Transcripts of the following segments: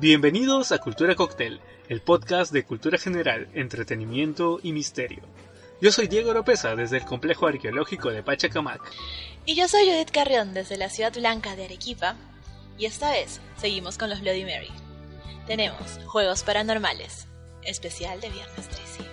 Bienvenidos a Cultura Cocktail, el podcast de cultura general, entretenimiento y misterio. Yo soy Diego Oropesa desde el complejo arqueológico de Pachacamac. Y yo soy Judith Carrión desde la ciudad blanca de Arequipa. Y esta vez seguimos con los Bloody Mary. Tenemos Juegos Paranormales, especial de Viernes 13.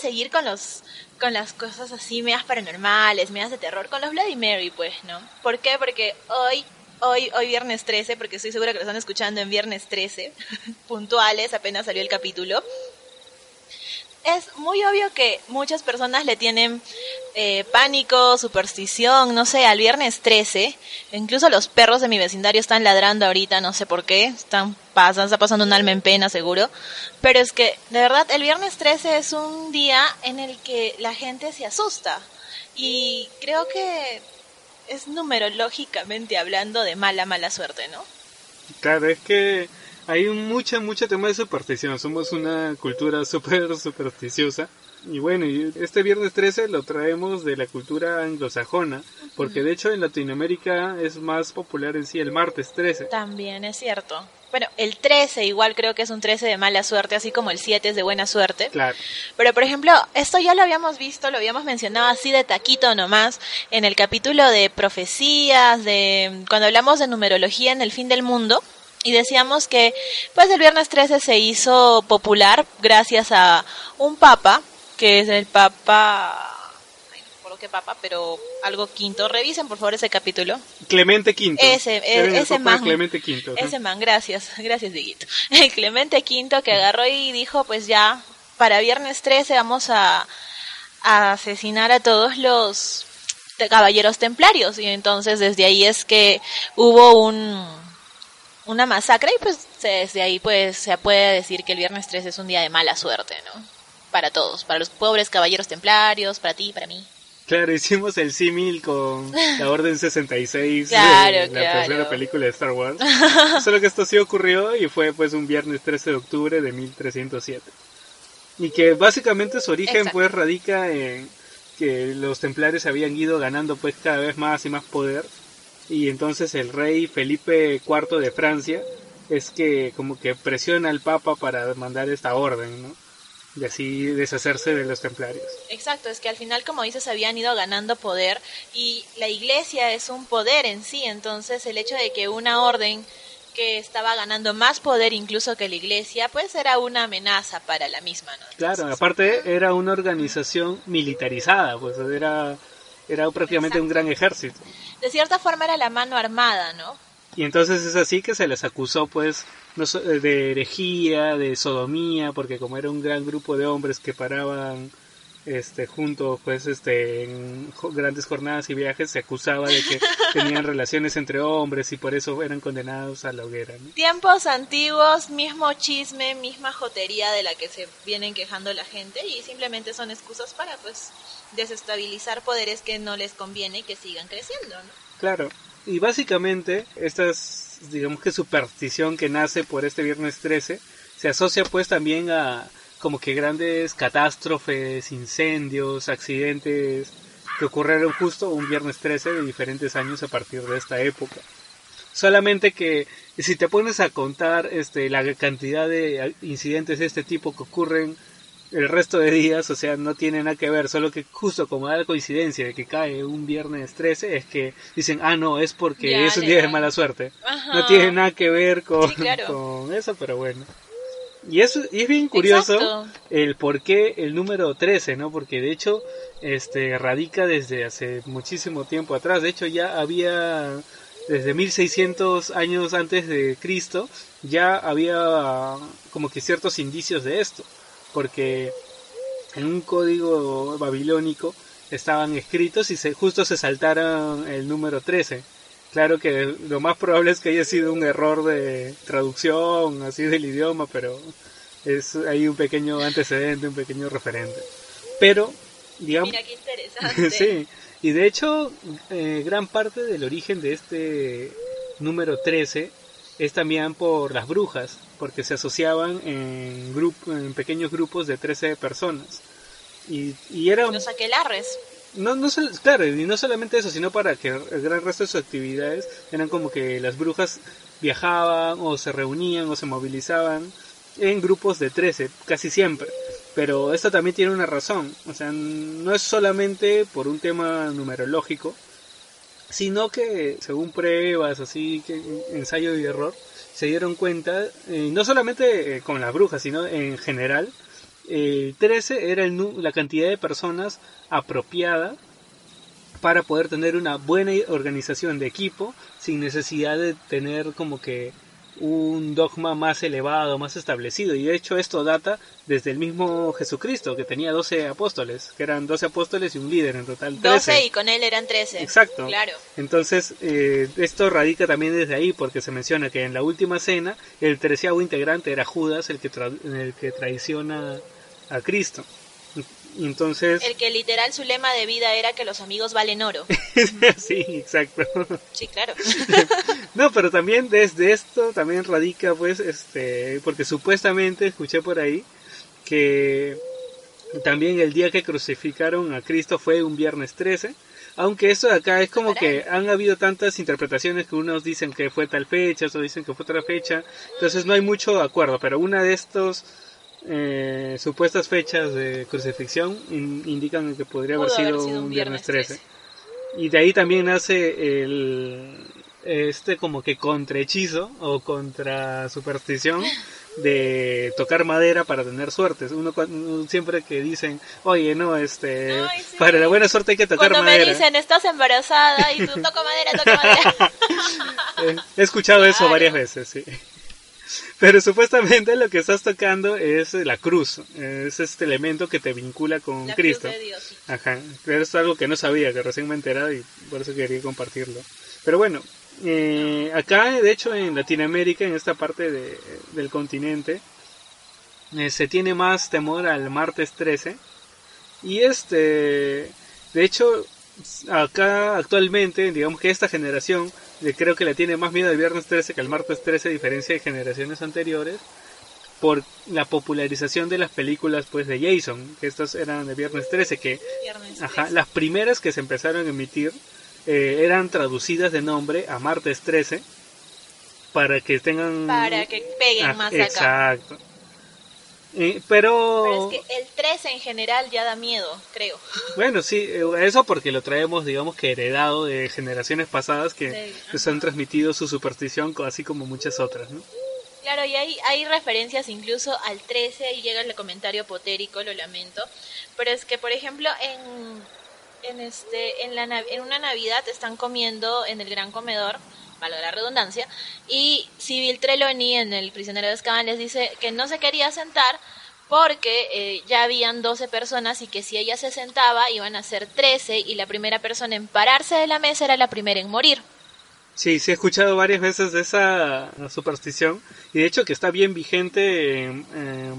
Seguir con los con las cosas así medias paranormales, medias de terror, con los Bloody Mary, pues, ¿no? ¿Por qué? Porque hoy hoy hoy viernes 13, porque estoy segura que lo están escuchando en viernes 13, puntuales, apenas salió el capítulo es muy obvio que muchas personas le tienen eh, pánico, superstición, no sé, al viernes 13. Incluso los perros de mi vecindario están ladrando ahorita, no sé por qué. Están pasando, está pasando un alma en pena, seguro. Pero es que, de verdad, el viernes 13 es un día en el que la gente se asusta. Y creo que es numerológicamente hablando de mala, mala suerte, ¿no? Claro, es que hay mucha, mucha tema de superstición. Somos una cultura súper supersticiosa. Y bueno, este viernes 13 lo traemos de la cultura anglosajona, porque de hecho en Latinoamérica es más popular en sí el martes 13. También es cierto. Bueno, el 13 igual creo que es un 13 de mala suerte, así como el 7 es de buena suerte. Claro. Pero por ejemplo, esto ya lo habíamos visto, lo habíamos mencionado así de taquito nomás en el capítulo de profecías, de cuando hablamos de numerología en el fin del mundo y decíamos que pues el viernes 13 se hizo popular gracias a un papa, que es el papa qué papa, pero algo quinto. Revisen por favor ese capítulo. Clemente V. Ese, e- ese man. Clemente V. Ese man, gracias, gracias Diguito. El Clemente V que agarró y dijo pues ya, para viernes 13 vamos a, a asesinar a todos los caballeros templarios. Y entonces desde ahí es que hubo un una masacre y pues desde ahí pues se puede decir que el viernes 3 es un día de mala suerte, ¿no? Para todos, para los pobres caballeros templarios, para ti, para mí. Claro, hicimos el símil con la Orden 66 claro, de la claro. tercera película de Star Wars. Solo que esto sí ocurrió y fue pues un viernes 13 de octubre de 1307. Y que básicamente su origen Exacto. pues radica en que los templarios habían ido ganando pues cada vez más y más poder y entonces el rey Felipe IV de Francia es que como que presiona al papa para mandar esta orden, ¿no? De así deshacerse de los templarios. Exacto, es que al final, como dices, habían ido ganando poder y la iglesia es un poder en sí, entonces el hecho de que una orden que estaba ganando más poder incluso que la iglesia, pues era una amenaza para la misma, ¿no? Claro, aparte era una organización militarizada, pues era, era prácticamente Exacto. un gran ejército. De cierta forma era la mano armada, ¿no? Y entonces es así que se les acusó pues so- de herejía, de sodomía, porque como era un gran grupo de hombres que paraban este juntos pues este en grandes jornadas y viajes se acusaba de que tenían relaciones entre hombres y por eso eran condenados a la hoguera, ¿no? Tiempos antiguos, mismo chisme, misma jotería de la que se vienen quejando la gente y simplemente son excusas para pues desestabilizar poderes que no les conviene y que sigan creciendo, ¿no? Claro. Y básicamente, esta es, digamos que superstición que nace por este viernes 13, se asocia pues también a como que grandes catástrofes, incendios, accidentes que ocurrieron justo un viernes 13 de diferentes años a partir de esta época. Solamente que si te pones a contar este, la cantidad de incidentes de este tipo que ocurren el resto de días, o sea, no tiene nada que ver, solo que justo como da la coincidencia de que cae un viernes 13, es que dicen, ah, no, es porque Ya, es un día de mala suerte. Ajá. No tiene nada que ver con, Sí, claro. con eso, pero bueno. Y, eso, y es bien curioso Exacto. el por qué el número 13, ¿no? Porque de hecho, este, radica desde hace muchísimo tiempo atrás. De hecho, ya había, desde 1600 años antes de Cristo, ya había como que ciertos indicios de esto. Porque en un código babilónico estaban escritos y se, justo se saltaron el número 13. Claro que lo más probable es que haya sido un error de traducción, así del idioma, pero es hay un pequeño antecedente, un pequeño referente. Pero, digamos, Mira qué interesante. sí, y de hecho, eh, gran parte del origen de este número 13 es también por las brujas, porque se asociaban en, grupo, en pequeños grupos de 13 personas. Y, y era... Los aquelarres. No, no, claro, no solamente eso, sino para que el gran resto de sus actividades eran como que las brujas viajaban o se reunían o se movilizaban en grupos de 13, casi siempre. Pero esto también tiene una razón, o sea, no es solamente por un tema numerológico, sino que según pruebas, así que ensayo y error, se dieron cuenta, eh, no solamente eh, con las brujas, sino en general, eh, 13 era el, la cantidad de personas apropiada para poder tener una buena organización de equipo sin necesidad de tener como que un dogma más elevado, más establecido. Y de hecho esto data desde el mismo Jesucristo, que tenía 12 apóstoles, que eran 12 apóstoles y un líder, en total 13. 12 y con él eran 13. Exacto. Claro. Entonces, eh, esto radica también desde ahí, porque se menciona que en la última cena, el treceavo integrante era Judas, el que, el que traiciona a Cristo. Entonces... El que literal su lema de vida era que los amigos valen oro. sí, exacto. Sí, claro. no, pero también desde esto también radica pues este, porque supuestamente escuché por ahí que también el día que crucificaron a Cristo fue un viernes 13. Aunque eso de acá es como que han habido tantas interpretaciones que unos dicen que fue tal fecha, otros dicen que fue otra fecha. Entonces no hay mucho acuerdo, pero una de estos eh, supuestas fechas de crucifixión indican que podría haber sido, un viernes 13. Y de ahí también nace el este como que contrahechizo o contra superstición de tocar madera para tener suertes. Uno, siempre que dicen, oye, no, este, para la buena suerte hay que tocar madera. Cuando me dicen, estás embarazada y tú toco madera, toco madera. He escuchado eso varias veces, sí. Pero supuestamente lo que estás tocando es la cruz, es este elemento que te vincula con Cristo. Ajá, pero es algo que no sabía, que recién me he enterado y por eso quería compartirlo. Pero bueno, eh, acá de hecho en Latinoamérica, en esta parte de, del continente, eh, se tiene más temor al martes 13. Y este, de hecho, acá actualmente, digamos que esta generación creo que le tiene más miedo al viernes 13 que al martes 13, a diferencia de generaciones anteriores, por la popularización de las películas pues de Jason, que estas eran de viernes 13, que Ajá, las primeras que se empezaron a emitir eh, eran traducidas de nombre a martes 13 para que tengan para que peguen más acá. Exacto. Eh, pero... es que el 13 en general ya da miedo, creo. Bueno, sí, eh, eso porque lo traemos, digamos que heredado de generaciones pasadas que se han transmitido su superstición, así como muchas otras, ¿no? Claro, y hay, hay referencias incluso al 13 y llega el comentario potérico, lo lamento. Pero es que, por ejemplo, en, en, este, en, la, en una Navidad están comiendo en el gran comedor valga la redundancia, y Civil Trelawney en El prisionero de Azkaban les dice que no se quería sentar porque eh, ya habían 12 personas y que si ella se sentaba iban a ser 13 y la primera persona en pararse de la mesa era la primera en morir. Sí, sí he escuchado varias veces esa superstición y de hecho que está bien vigente en,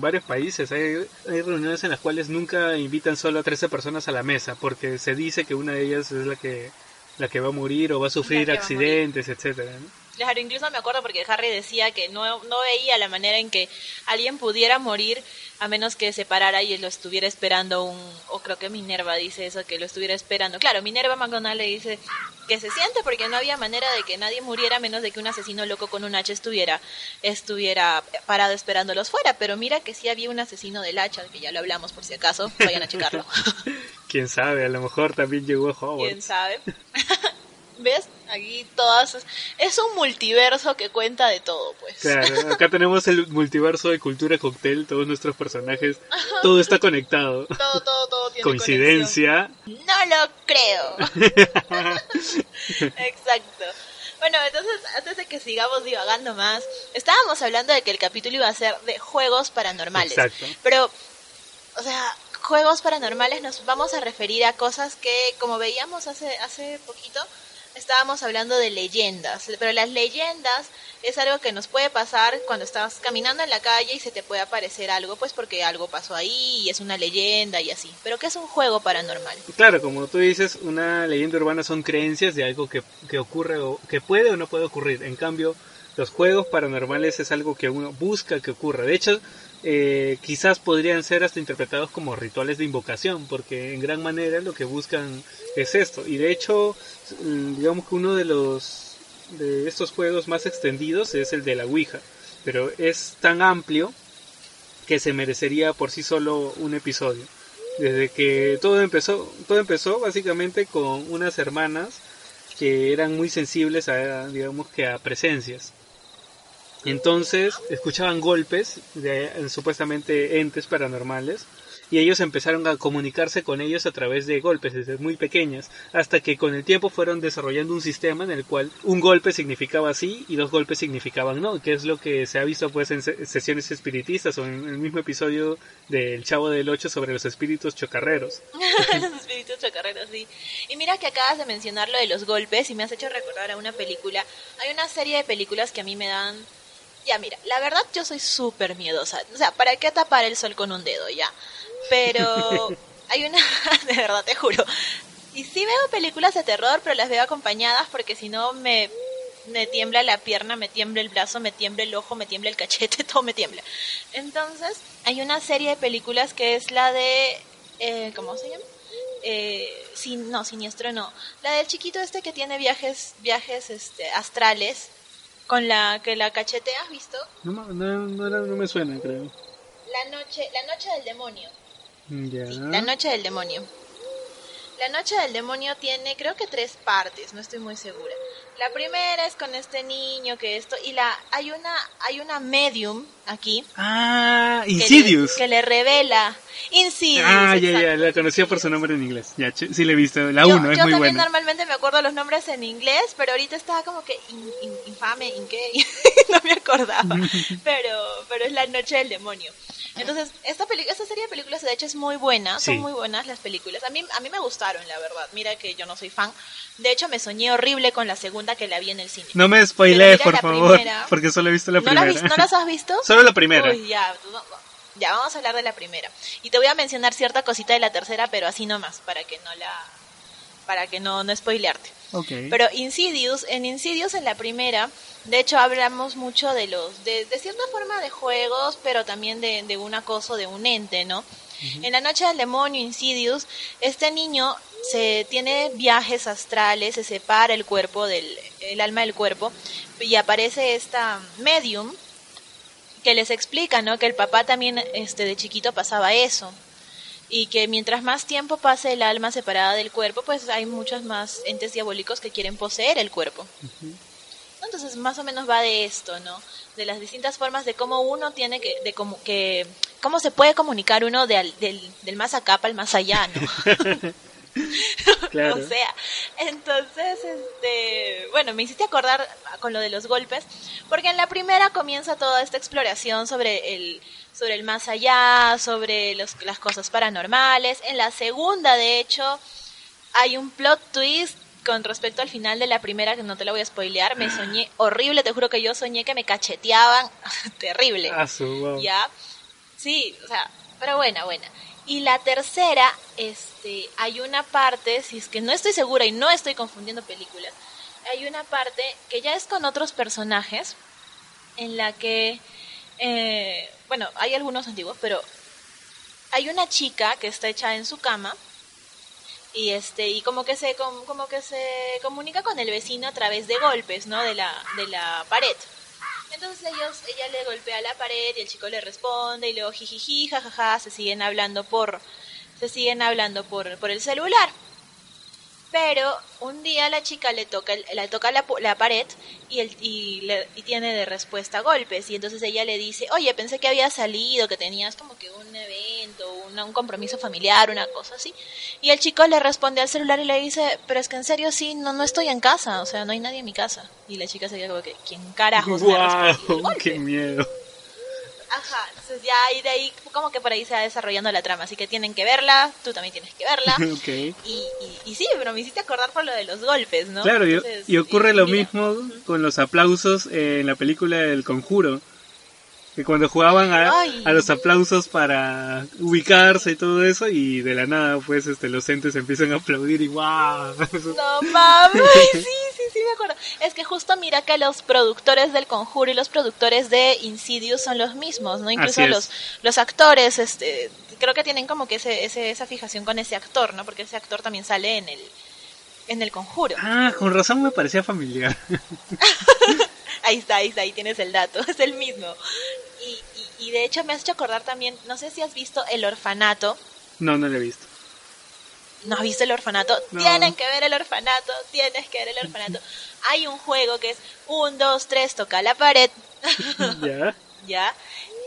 varios países. Hay, hay, reuniones en las cuales nunca invitan solo a 13 personas a la mesa porque se dice que una de ellas es la que la que va a morir o va a sufrir accidentes, etcétera. Claro, incluso me acuerdo porque Harry decía que no, no veía la manera en que alguien pudiera morir a menos que se parara y lo estuviera esperando un, o creo que Minerva dice eso, que lo estuviera esperando. Claro, Minerva McDonald le dice que se siente porque no había manera de que nadie muriera a menos de que un asesino loco con un hacha estuviera, estuviera parado esperándolos fuera, pero mira que sí había un asesino del hacha, que ya lo hablamos por si acaso, vayan a checarlo. Quién sabe, a lo mejor también llegó a Hogwarts. Quién sabe. ¿Ves? Aquí todas... Es un multiverso que cuenta de todo, pues. Claro, acá tenemos el multiverso de cultura cóctel, todos nuestros personajes, todo está conectado. Todo, todo, todo tiene Coincidencia. No lo creo. Exacto. Bueno, entonces, antes de que sigamos divagando más, estábamos hablando de que el capítulo iba a ser de juegos paranormales. Exacto. Pero, o sea, juegos paranormales nos vamos a referir a cosas que, como veíamos hace, hace poquito, estábamos hablando de leyendas, pero las leyendas es algo que nos puede pasar cuando estás caminando en la calle y se te puede aparecer algo, pues porque algo pasó ahí y es una leyenda y así. Pero ¿qué es un juego paranormal? Claro, como tú dices, una leyenda urbana son creencias de algo que, que ocurre o que puede o no puede ocurrir. En cambio, los juegos paranormales es algo que uno busca que ocurra. De hecho, eh, quizás podrían ser hasta interpretados como rituales de invocación, porque en gran manera lo que buscan es esto. Y de hecho, mm, digamos que uno de los de estos juegos más extendidos es el de la Ouija, pero es tan amplio que se merecería por sí solo un episodio. Desde que todo empezó, todo empezó básicamente con unas hermanas que eran muy sensibles a, digamos que a presencias. Entonces escuchaban golpes de supuestamente entes paranormales y ellos empezaron a comunicarse con ellos a través de golpes desde muy pequeñas, hasta que con el tiempo fueron desarrollando un sistema en el cual un golpe significaba sí y dos golpes significaban no, que es lo que se ha visto pues en sesiones espiritistas o en el mismo episodio del Chavo del Ocho sobre los espíritus chocarreros. los espíritus chocarreros, sí. Y mira que acabas de mencionar lo de los golpes y me has hecho recordar a una película. Hay una serie de películas que a mí me dan ya mira, la verdad yo soy súper miedosa. O sea, ¿para qué tapar el sol con un dedo ya? Pero hay una, de verdad te juro. Y sí veo películas de terror, pero las veo acompañadas porque si no me, me tiembla la pierna, me tiembla el brazo, me tiembla el ojo, me tiembla el cachete, todo me tiembla. Entonces, hay una serie de películas que es la de... Eh, ¿Cómo se llama? Eh, sin, no, siniestro no. La del chiquito este que tiene viajes, viajes este, astrales con la que la cachete, ¿has visto? No, no, no, no me suena, creo. La noche, la noche del demonio la Noche del Demonio. La Noche del Demonio tiene creo que tres partes, no estoy muy segura. La primera es con este niño que esto y la hay una hay una medium aquí. Ah, Insidious. Que le, revela Insidious. Ah, ya ya, la conocía por su nombre en inglés. Ya, sí le he visto, la 1 es muy buena. Yo también normalmente me acuerdo los nombres en inglés, pero ahorita estaba como que infame, in qué, no me acordaba. pero pero es La Noche del Demonio. Entonces, esta, esta serie de películas de hecho es muy buena, son muy buenas las películas. A mí, a mí me gustaron, la verdad. Mira que yo no soy fan. De hecho, me soñé horrible con la segunda que la vi en el cine. No me spoilees, por favor, porque solo he visto la primera. ¿No las has visto? solo la primera. Uy, ya, ya, vamos a hablar de la primera. Y te voy a mencionar cierta cosita de la tercera, pero así nomás, para que no la... para que no, no spoilearte. Pero Insidious, en Insidious en la primera, de hecho hablamos mucho de los, de, cierta forma de juegos, pero también de, un acoso de un ente, ¿no? En la noche del demonio Insidious, este niño se tiene viajes astrales, se separa el cuerpo del el alma del cuerpo y aparece esta medium que les explica, ¿no? Que el papá también este de chiquito pasaba eso y que mientras más tiempo pase el alma separada del cuerpo, pues hay muchos más entes diabólicos que quieren poseer el cuerpo. Entonces, más o menos va de esto, ¿no? De las distintas formas de cómo uno tiene que, de cómo, que, cómo se puede comunicar uno del, del más acá para el más allá, ¿no? Claro. o sea, entonces, este, bueno, me hiciste acordar con lo de los golpes, porque en la primera comienza toda esta exploración sobre el, sobre el más allá, sobre los, las cosas paranormales. En la segunda, de hecho, hay un plot twist con respecto al final de la primera, que no te la voy a spoilear, me soñé horrible, te juro que yo soñé que me cacheteaban, terrible. Ah, ¿Ya? Sí, o sea, pero buena, buena. Y la tercera, este, hay una parte, si es que no estoy segura y no estoy confundiendo películas, hay una parte que ya es con otros personajes, en la que eh, bueno, hay algunos antiguos, pero hay una chica que está hecha en su cama y este y como que se como que se comunica con el vecino a través de golpes, ¿no? De la de la pared. Entonces ellos ella le golpea la pared y el chico le responde y luego jijiji jajaja se siguen hablando por se siguen hablando por por el celular. Pero un día la chica le toca, le toca la, la pared y, el, y, le, y, tiene de respuesta golpes. Y entonces ella le dice, oye, pensé que había salido, que tenías como que un evento, un compromiso familiar, una cosa así. Y el chico le responde al celular y le dice, pero es que en serio sí, no, no estoy en casa, o sea, no hay nadie en mi casa. Y la chica se queda como que, ¿quién carajos wow, ¡Qué miedo! Ajá, entonces ya ahí de ahí, como que por ahí se va desarrollando la trama, así que tienen que verla, tú también tienes que verla. okay. y, y, sí, pero me hiciste acordar por lo de los golpes, ¿no? Claro, y, ocurre lo mismo con los aplausos en la película El Conjuro. Que cuando jugaban a, a, los aplausos para ubicarse y todo eso, y de la nada, pues, este, los entes empiezan a aplaudir y ¡guau! No mames, sí, sí sí, me acuerdo. Es que justo mira que los productores del Conjuro y los productores de Insidious son los mismos, ¿no? Incluso los, los actores, este, creo que tienen como que ese, esa fijación con ese actor, ¿no? Porque ese actor también sale en el, en el Conjuro. Ah, con razón me parecía familiar. ahí está, ahí está, ahí tienes el dato, es el mismo. Y, y, de hecho me has hecho acordar también, no sé si has visto El Orfanato. No, no lo he visto. ¿No has visto el orfanato? Tienen que ver el orfanato, tienes que ver el orfanato. Hay un juego que es un, dos, tres, toca la pared. ¿Ya? ¿Ya?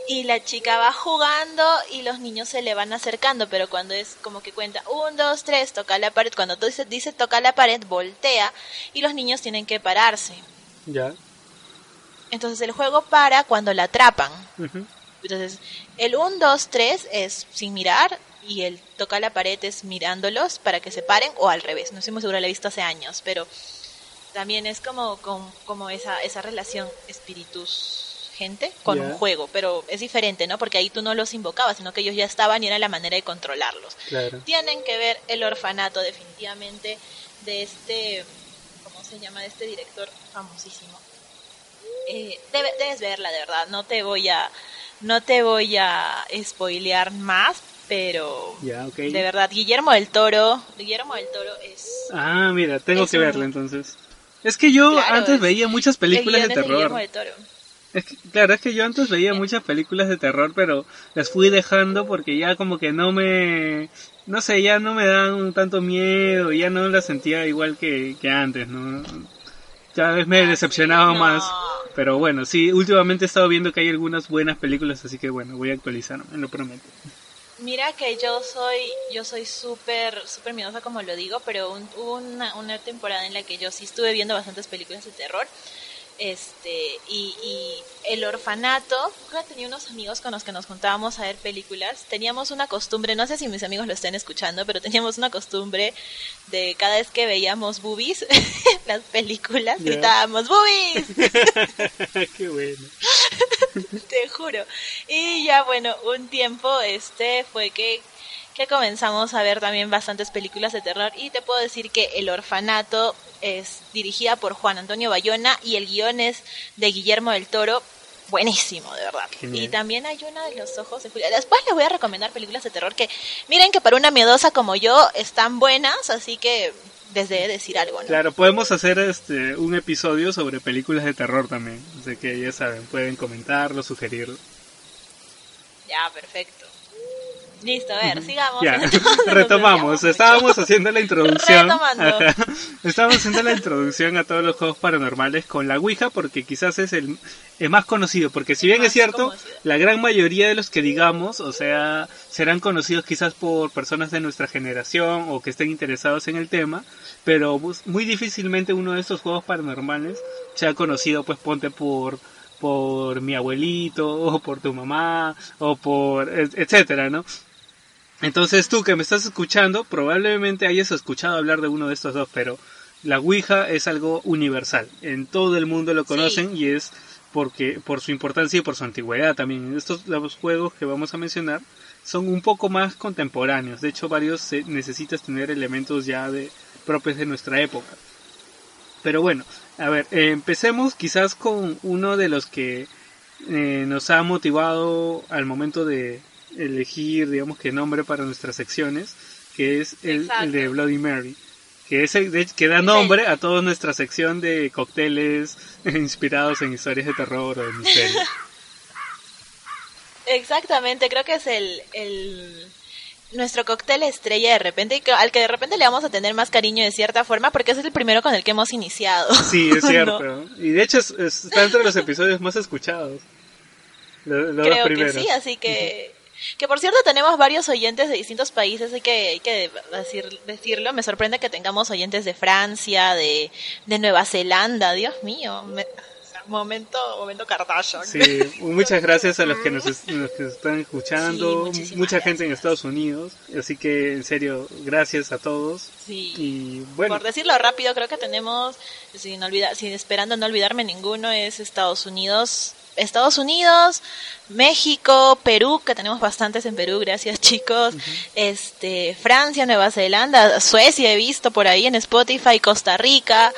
Y la chica va jugando y los niños se le van acercando, pero cuando es como que cuenta un, dos, tres, toca la pared, cuando tú dices, dice toca la pared, voltea y los niños tienen que pararse. ¿Ya? Entonces el juego para cuando la atrapan. Entonces, el 1, 2, 3 es sin mirar y el toca la pared es mirándolos para que se paren o al revés. No estoy muy segura, la he visto hace años, pero también es como, como, esa, esa relación espíritus gente con un juego, pero es diferente, ¿no? Porque ahí tú no los invocabas, sino que ellos ya estaban y era la manera de controlarlos. Tienen que ver el orfanato definitivamente de este, ¿cómo se llama? De este director famosísimo. Eh, debes verla, de verdad. No te voy a, no te voy a spoilear más, pero de verdad, Guillermo del Toro, Guillermo del Toro es... Ah, mira, tengo que verla entonces. Es que yo antes veía muchas películas de terror. Es que, claro, es que yo antes veía muchas películas de terror, pero las fui dejando porque ya como que no me... No sé, ya no me dan tanto miedo, ya no las sentía igual que, que antes, ¿no? Cada vez me decepcionaba más. Pero bueno, sí, últimamente he estado viendo que hay algunas buenas películas, así que bueno, voy a actualizarme, lo prometo. Mira que yo soy yo soy súper súper miedosa como lo digo, pero hubo una, una temporada en la que yo sí estuve viendo bastantes películas de terror este y, y, el orfanato. Tenía unos amigos con los que nos juntábamos a ver películas. Teníamos una costumbre no sé si mis amigos lo estén escuchando pero teníamos una costumbre de cada vez que veíamos boobies las películas gritábamos boobies qué bueno. Te juro. Y ya bueno un tiempo este fue que que comenzamos a ver también bastantes películas de terror y te puedo decir que El Orfanato es dirigida por Juan Antonio Bayona y el guion es de Guillermo del Toro. Buenísimo, de verdad. Y también hay una de los ojos de Julia. Después les voy a recomendar películas de terror que, miren que para una miedosa como yo están buenas, así que desde decir algo. Claro, podemos hacer este un episodio sobre películas de terror también. Así que ya saben, pueden comentarlo, sugerirlo. Ya, perfecto. Listo, a ver, sigamos. retomamos. Estábamos haciendo la introducción. Estábamos haciendo la introducción a todos los juegos paranormales con la Ouija porque quizás es el, más conocido. Porque si bien es cierto, la gran mayoría de los que digamos, o sea, serán conocidos quizás por personas de nuestra generación o que estén interesados en el tema, pero muy difícilmente uno de estos juegos paranormales sea conocido, pues ponte por por mi abuelito o por tu mamá o por etcétera, ¿no? Entonces tú que me estás escuchando, probablemente hayas escuchado hablar de uno de estos dos, pero la Ouija es algo universal. En todo el mundo lo conocen y es porque por su importancia y por su antigüedad también. Estos los juegos que vamos a mencionar son un poco más contemporáneos. De hecho, varios necesitas tener elementos ya de propios de nuestra época. Pero bueno, a ver, eh, empecemos quizás con uno de los que eh, nos ha motivado al momento de, elegir, digamos, que nombre para nuestras secciones, que es el, de Bloody Mary, que es el que da nombre a toda nuestra sección de cócteles inspirados en historias de terror o de misterio. Exactamente, creo que es el, el nuestro cóctel estrella de repente, al que de repente le vamos a tener más cariño de cierta forma, porque es el primero con el que hemos iniciado. Sí, es cierto. Y de hecho está entre los episodios más escuchados. Creo que sí, así que que por cierto tenemos varios oyentes de distintos países, hay que, hay que decir, decirlo. Me sorprende que tengamos oyentes de Francia, de, de Nueva Zelanda, Dios mío. momento, momento Kardashian. Sí, muchas gracias a los que nos, están escuchando, mucha gente en Estados Unidos, así que en serio, gracias a todos. Sí. Y bueno. Por decirlo rápido, creo que tenemos, sin olvidar, sin esperando no olvidarme ninguno, es Estados Unidos, Estados Unidos, México, Perú, que tenemos bastantes en Perú, gracias chicos, este, Francia, Nueva Zelanda, Suecia he visto por ahí en Spotify, Costa Rica,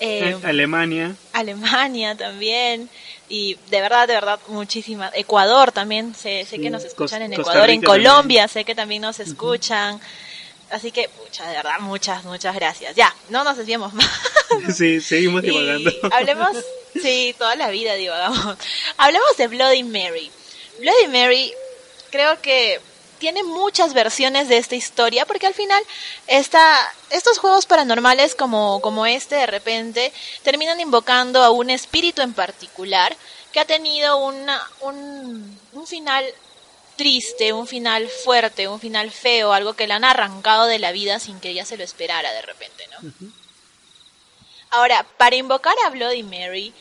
eh, Alemania. Alemania también. Y de verdad, de verdad, muchísimas. Ecuador también, sé, sé que nos escuchan en Ecuador, en Colombia, sé que también nos escuchan. Así que, pucha, de verdad, muchas, muchas gracias. Ya, no nos desviemos más. Sí, seguimos divagando. Hablemos, sí, toda la vida divagamos. Hablemos de Bloody Mary. Bloody Mary, creo que tiene muchas versiones de esta historia porque al final esta, estos juegos paranormales como, como este de repente terminan invocando a un espíritu en particular que ha tenido una, un, un final triste, un final fuerte, un final feo, algo que le han arrancado de la vida sin que ella se lo esperara de repente, ¿no? Ahora, para invocar a Bloody Mary,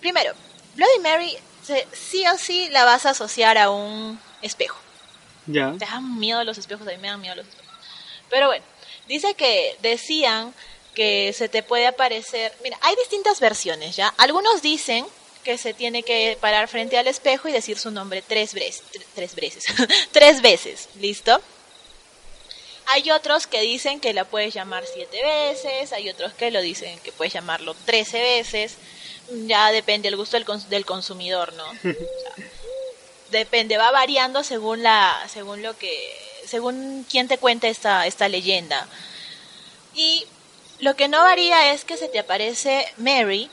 primero, Bloody Mary sí o sí la vas a asociar a un espejo. Ya. Te dan miedo los espejos, a mí me dan miedo los espejos. Pero bueno, dice que decían que se te puede aparecer. Mira, hay distintas versiones, ¿ya? Algunos dicen que se tiene que parar frente al espejo y decir su nombre tres veces, tres veces, tres veces, ¿listo? Hay otros que dicen que la puedes llamar siete veces, hay otros que lo dicen que puedes llamarlo trece veces, ya depende el gusto del, del consumidor, ¿no? depende, va variando según la, según lo que, según quién te cuenta esta, esta leyenda. Y lo que no varía es que se te aparece Mary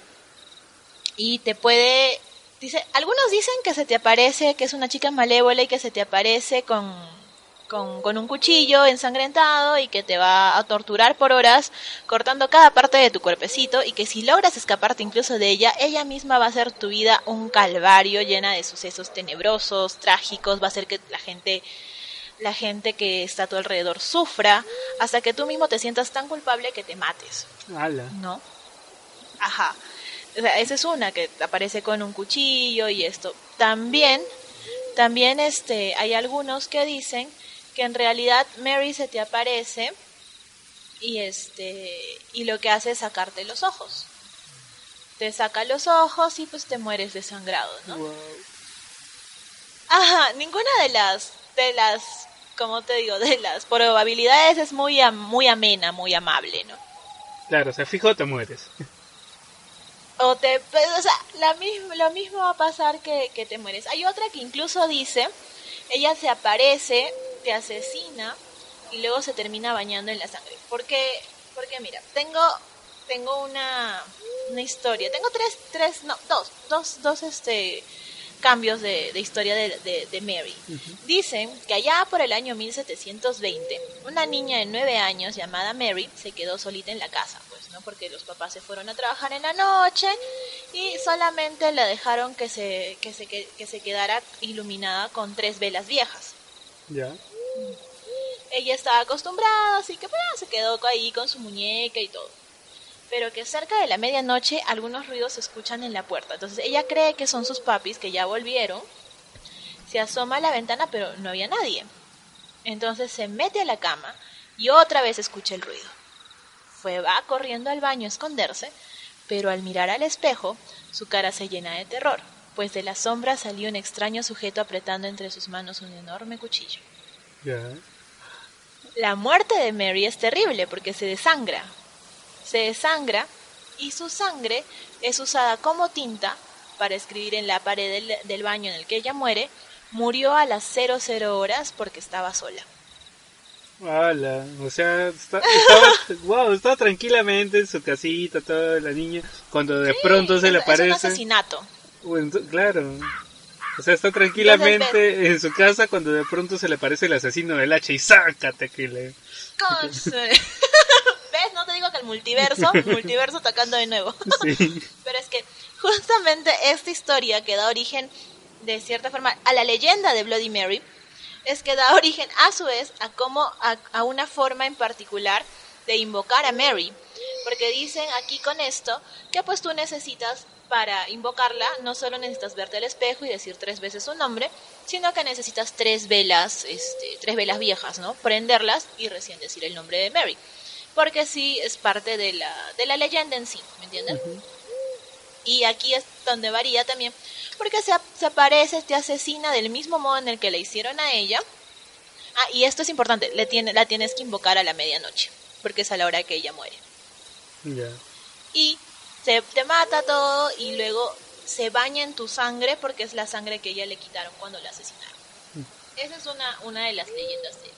y te puede dice algunos dicen que se te aparece que es una chica malévola y que se te aparece con, con, un cuchillo ensangrentado y que te va a torturar por horas cortando cada parte de tu cuerpecito y que si logras escaparte incluso de ella ella misma va a hacer tu vida un calvario llena de sucesos tenebrosos trágicos va a hacer que la gente la gente que está a tu alrededor sufra hasta que tú mismo te sientas tan culpable que te mates. ¿no? Ajá esa es una que aparece con un cuchillo y esto. También, también este, hay algunos que dicen que en realidad Mary se te aparece y este y lo que hace es sacarte los ojos. Te saca los ojos y pues te mueres desangrado, ¿no? Ajá, ninguna de las de las como te digo, de las probabilidades es muy muy amena, muy amable, ¿no? Claro, o sea, fijo te mueres. O te, pues, o sea, la mismo, lo mismo va a pasar que, que te mueres. Hay otra que incluso dice, ella se aparece, te asesina y luego se termina bañando en la sangre. Porque, porque mira, tengo, tengo una, una historia, tengo tres, tres, no, dos, dos, dos, este, cambios de, de historia de, de, Mary. Dicen que allá por el año 1720, una niña de nueve años llamada Mary se quedó solita en la casa, ¿no? Porque los papás se fueron a trabajar en la noche y solamente la dejaron que se, que se, que, se quedara iluminada con tres velas viejas. Ya. Ella estaba acostumbrada, así que pues, se quedó ahí con su muñeca y todo pero que cerca de la medianoche algunos ruidos se escuchan en la puerta. Entonces ella cree que son sus papis que ya volvieron. Se asoma a la ventana, pero no había nadie. Entonces se mete a la cama y otra vez escucha el ruido. Fue va corriendo al baño a esconderse, pero al mirar al espejo, su cara se llena de terror, pues de la sombra salió un extraño sujeto apretando entre sus manos un enorme cuchillo. La muerte de Mary es terrible porque se desangra, se desangra y su sangre es usada como tinta para escribir en la pared del, baño en el que ella muere, murió a las 00 horas porque estaba sola. ¡Hala! O sea, estaba, estaba tranquilamente en su casita, toda la niña, cuando de pronto se le aparece... Es un asesinato. claro. O sea, está tranquilamente en su casa cuando de pronto se le aparece el asesino del hacha y sácate que le... No te digo que el multiverso, multiverso atacando de nuevo. Pero es que justamente esta historia que da origen, de cierta forma, a la leyenda de Bloody Mary, es que da origen a su vez a cómo, a, a una forma en particular de invocar a Mary. Porque dicen aquí con esto que pues tú necesitas para invocarla, no solo necesitas verte al espejo y decir tres veces su nombre, sino que necesitas tres velas, este, tres velas viejas, ¿no? Prenderlas y recién decir el nombre de Mary porque sí es parte de la, de la leyenda en sí, ¿me entienden? Y aquí es donde varía también, porque se, se, aparece, te asesina del mismo modo en el que le hicieron a ella. Ah, y esto es importante, le tiene, la tienes que invocar a la medianoche, porque es a la hora que ella muere. Ya. Y Se te mata todo y luego se baña en tu sangre porque es la sangre que ella le quitaron cuando la asesinaron. Esa es una, una de las leyendas de,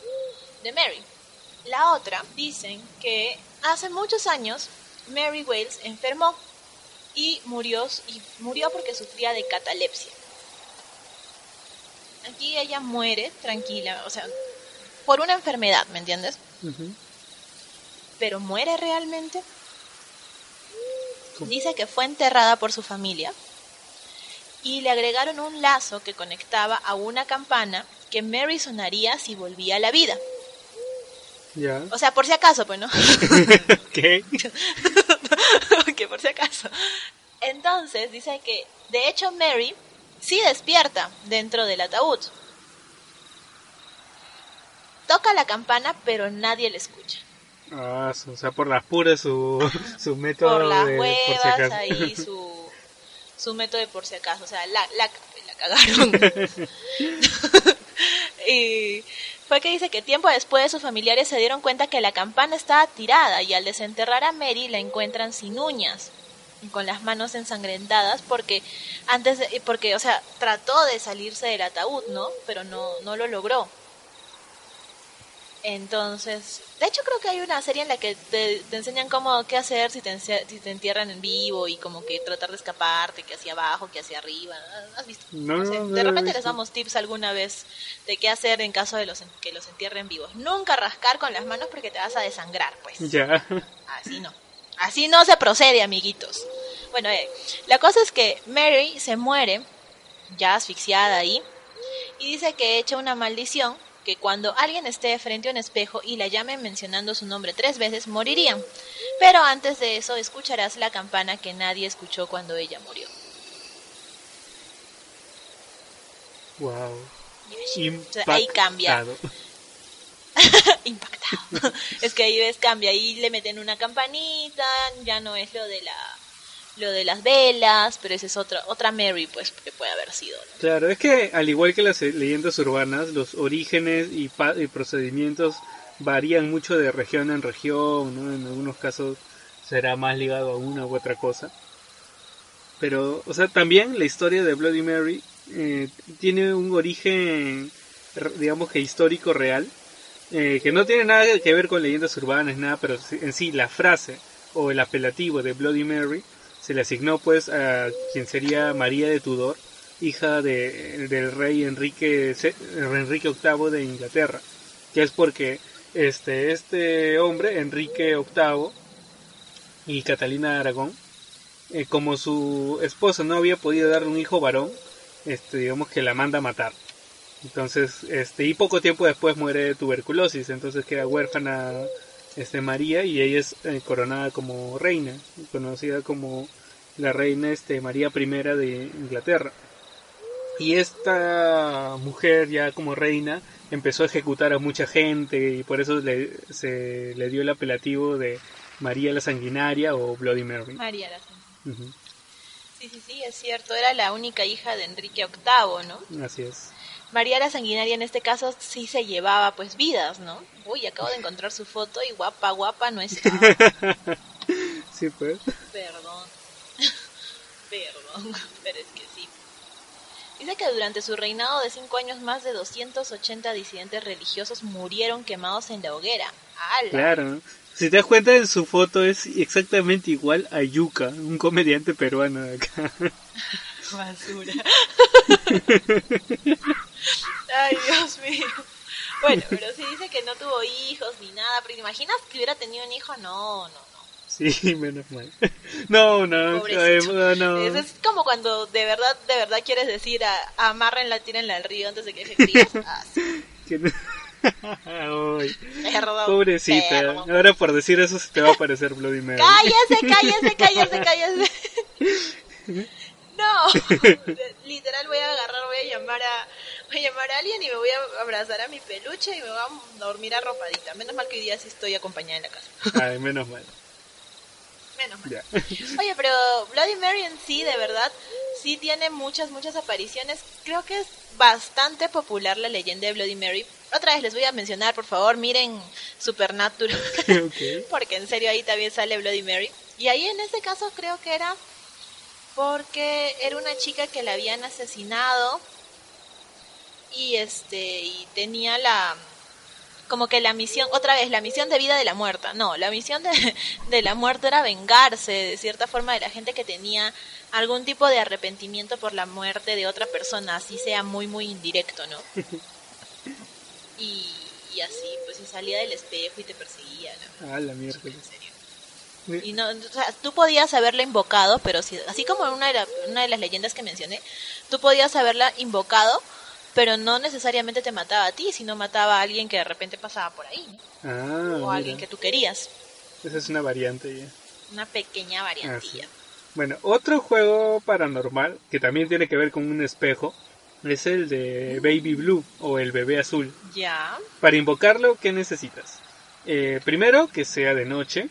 de Mary. La otra, dicen que hace muchos años Mary Wales enfermó y murió, y murió porque sufría de catalepsia. Aquí ella muere tranquila, o sea, por una enfermedad, ¿me entiendes? Pero muere realmente. Dice que fue enterrada por su familia y le agregaron un lazo que conectaba a una campana que Mary sonaría si volvía a la vida. Ya. O sea, por si acaso, pues, ¿no? ¿Qué? por si acaso. Entonces, dice que, de hecho, Mary sí despierta dentro del ataúd. Toca la campana, pero nadie le escucha. Ah, o sea, por las puras su, su método Por las de por si huevas, acaso. ahí su, su método de por si acaso. O sea, la, la, la cagaron. y fue que dice que tiempo después sus familiares se dieron cuenta que la campana estaba tirada y al desenterrar a Mary la encuentran sin uñas y con las manos ensangrentadas porque antes de- porque o sea trató de salirse del ataúd no pero no no lo logró entonces de hecho creo que hay una serie en la que te, te enseñan cómo qué hacer si te, si te entierran en vivo y como que tratar de escaparte que hacia abajo que hacia arriba has visto No, sé, no, no de repente les damos tips alguna vez de qué hacer en caso de los en- que los entierren vivos. Nunca rascar con las manos porque te vas a desangrar, pues. Ya. Así no. Así no se procede, amiguitos. Bueno, eh, la cosa es que Mary se muere, ya asfixiada ahí, y dice que echa una maldición que cuando alguien esté frente a un espejo y la llame mencionando su nombre tres veces, morirían. Pero antes de eso escucharás la campana que nadie escuchó cuando ella murió. Wow. Entonces, ahí cambia. Impactado. impactado. es que ahí ves cambia, ahí le meten una campanita, ya no es lo de la lo de las velas, pero esa es otra otra Mary pues que puede haber sido. Claro, es que al igual que las leyendas urbanas, los orígenes y, pa- y procedimientos varían mucho de región en región, ¿no? En algunos casos será más ligado a una u otra cosa. Pero, o sea, también la historia de Bloody Mary eh, tiene un origen, digamos que histórico real, eh, que no tiene nada que ver con leyendas urbanas, nada, pero en sí la frase o el apelativo de Bloody Mary se le asignó pues a quien sería María de Tudor, hija de, del rey Enrique, Enrique VIII de Inglaterra, que es porque este, este hombre, Enrique VIII y Catalina de Aragón, eh, como su esposo no había podido darle un hijo varón, este, digamos que la manda a matar. Entonces, este, y poco tiempo después muere de tuberculosis, entonces queda huérfana este, María y ella es eh, coronada como reina, conocida como la reina este, María I de Inglaterra. Y esta mujer ya como reina empezó a ejecutar a mucha gente y por eso le, se le dio el apelativo de María la Sanguinaria o Bloody Mary. María la. Ujú, Sí, sí, sí, es cierto, era la única hija de Enrique VIII, ¿no? Así es. María la Sanguinaria en este caso sí se llevaba pues vidas, ¿no? Uy, acabo de encontrar su foto y guapa, guapa no está. Sí, pues. Perdón. Perdón, pero es que sí. Dice que durante su reinado de cinco años más de 280 disidentes religiosos murieron quemados en la hoguera. Claro. Si te das cuenta, en su foto es exactamente igual a Yuka, un comediante peruano de acá. Basura. Ay, Dios mío. Bueno, pero si dice que no tuvo hijos ni nada, pero ¿te imaginas que hubiera tenido un hijo? No, no, no. Sí, menos mal. No, no, Pobrecito. no, no. Eso es como cuando de verdad, de verdad quieres decir a, amárrenla, tírenla al río antes de que deje crías. Ah, sí. Que no- Ay, Perdón, pobrecita. perdón. Ahora por decir eso se te va a parecer Bloody Mary. Cállese, cállese, cállese, cállese. No, literal voy a agarrar, voy a llamar a, voy a llamar a alguien y me voy a abrazar a mi peluche y me voy a dormir arropadita. Menos mal que hoy día sí estoy acompañada en la casa. Ay, menos mal. Menos mal. Oye, pero Bloody Mary en sí, de verdad, sí tiene muchas, muchas apariciones. Creo que es bastante popular la leyenda de Bloody Mary. Otra vez les voy a mencionar, por favor, miren Supernatural. Porque en serio ahí también sale Bloody Mary. Y ahí en este caso creo que era porque era una chica que la habían asesinado y este y tenía la como que la misión, otra vez, la misión de vida de la muerta. No, la misión de, de la muerte era vengarse de cierta forma de la gente que tenía algún tipo de arrepentimiento por la muerte de otra persona, así sea muy, muy indirecto, ¿no? Y, y así, pues se salía del espejo y te perseguía, ¿no? Ah, la mierda. En serio. Y no, o sea, tú podías haberla invocado, pero si, así como en una de, la- una de las leyendas que mencioné, tú podías haberla invocado, pero no necesariamente te mataba a ti, sino mataba a alguien que de repente pasaba por ahí, ¿no? Ah, o a alguien que tú querías. Esa es una variante ya. Una pequeña variantilla. Ah, Bueno, otro juego paranormal que también tiene que ver con un espejo es el de Baby Blue o el bebé azul. Ya. Para invocarlo, ¿qué necesitas? Eh, primero, que sea de noche.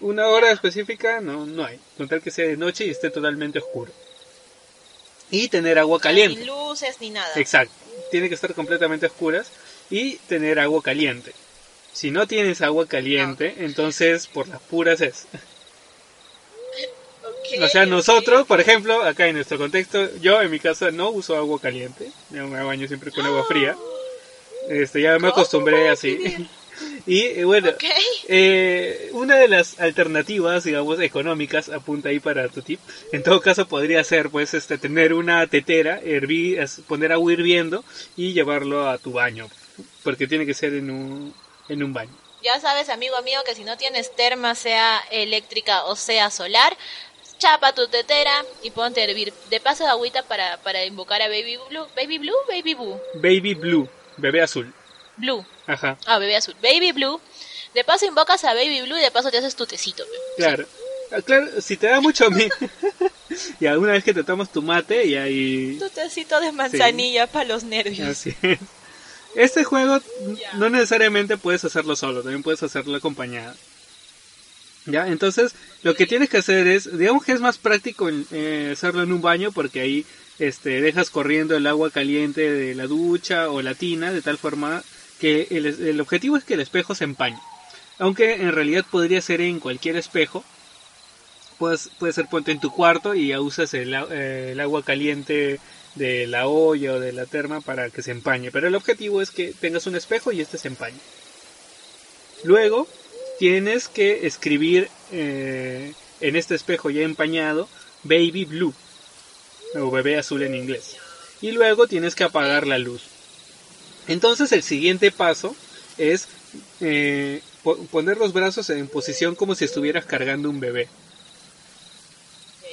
Una hora específica no, no hay. Con tal que sea de noche y esté totalmente oscuro. Y tener agua Ni caliente. luces ni nada. Exacto. Tiene que estar completamente oscuras y tener agua caliente. Si no tienes agua caliente, entonces por las puras es. O sea, nosotros, por ejemplo, acá en nuestro contexto, yo en mi casa no uso agua caliente. Yo me baño siempre con agua fría. Este, ya me ¿Cómo acostumbré así. Y eh, bueno, eh, una de las alternativas, digamos, económicas, apunta ahí para tu tip. En todo caso, podría ser, pues, este, tener una tetera, hervir, poner agua hirviendo y llevarlo a tu baño, porque tiene que ser en un, en un baño. Ya sabes, amigo mío, que si no tienes terma, sea eléctrica o sea solar, chapa tu tetera y ponte a hervir. De paso de agüita para, para invocar a Baby Blue. ¿Baby Blue? Baby Boo. Baby Blue, bebé azul. Blue. Ajá, Ah, bebé azul. Baby Blue. De paso invocas a Baby Blue y de paso te haces tu tecito. claro. Ah, Claro, si te da mucho miedo. y alguna vez que te tomas tu mate y ahí Tu tecito de manzanilla para los nervios. Así es. Este juego no necesariamente puedes hacerlo solo, también puedes hacerlo acompañado. Ya, entonces lo que tienes que hacer es, digamos que es más práctico eh, hacerlo en un baño porque ahí este, dejas corriendo el agua caliente de la ducha o la tina de tal forma que el, objetivo es que el espejo se empañe. Aunque en realidad podría ser en cualquier espejo. Puedes, puede ser ponte en tu cuarto y ya usas eh, el agua caliente de la olla o de la terma para que se empañe. Pero el objetivo es que tengas un espejo y este se empañe. Luego tienes que escribir eh, en este espejo ya empañado Baby Blue o bebé azul en inglés. Y luego tienes que apagar la luz. Entonces el siguiente paso es eh, po- poner los brazos en posición como si estuvieras cargando un bebé.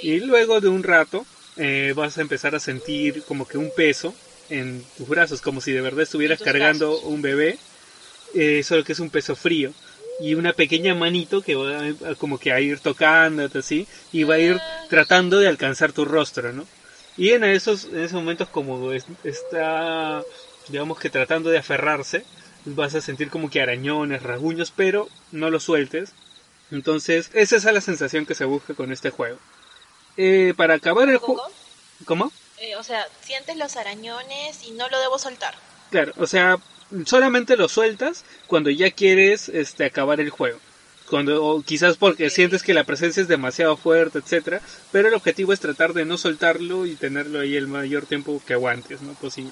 Y luego de un rato eh, vas a empezar a sentir como que un peso en tus brazos, como si de verdad estuvieras cargando brazos. un bebé, eh, solo que es un peso frío. Y una pequeña manito que va a- como que a ir tocándote así y va a ir tratando de alcanzar tu rostro, ¿no? Y en esos, en esos momentos como es- está, digamos que tratando de aferrarse, vas a sentir como que arañones, rasguños, pero no lo sueltes. Entonces, esa es la sensación que se busca con este juego. Eh, para acabar el juego... ¿Cómo? Eh, o sea, sientes los arañones y no lo debo soltar. Claro, o sea, solamente lo sueltas cuando ya quieres este, acabar el juego. Cuando, o quizás porque sientes que la presencia es demasiado fuerte, etcétera, pero el objetivo es tratar de no soltarlo y tenerlo ahí el mayor tiempo que aguantes, ¿no? Posible.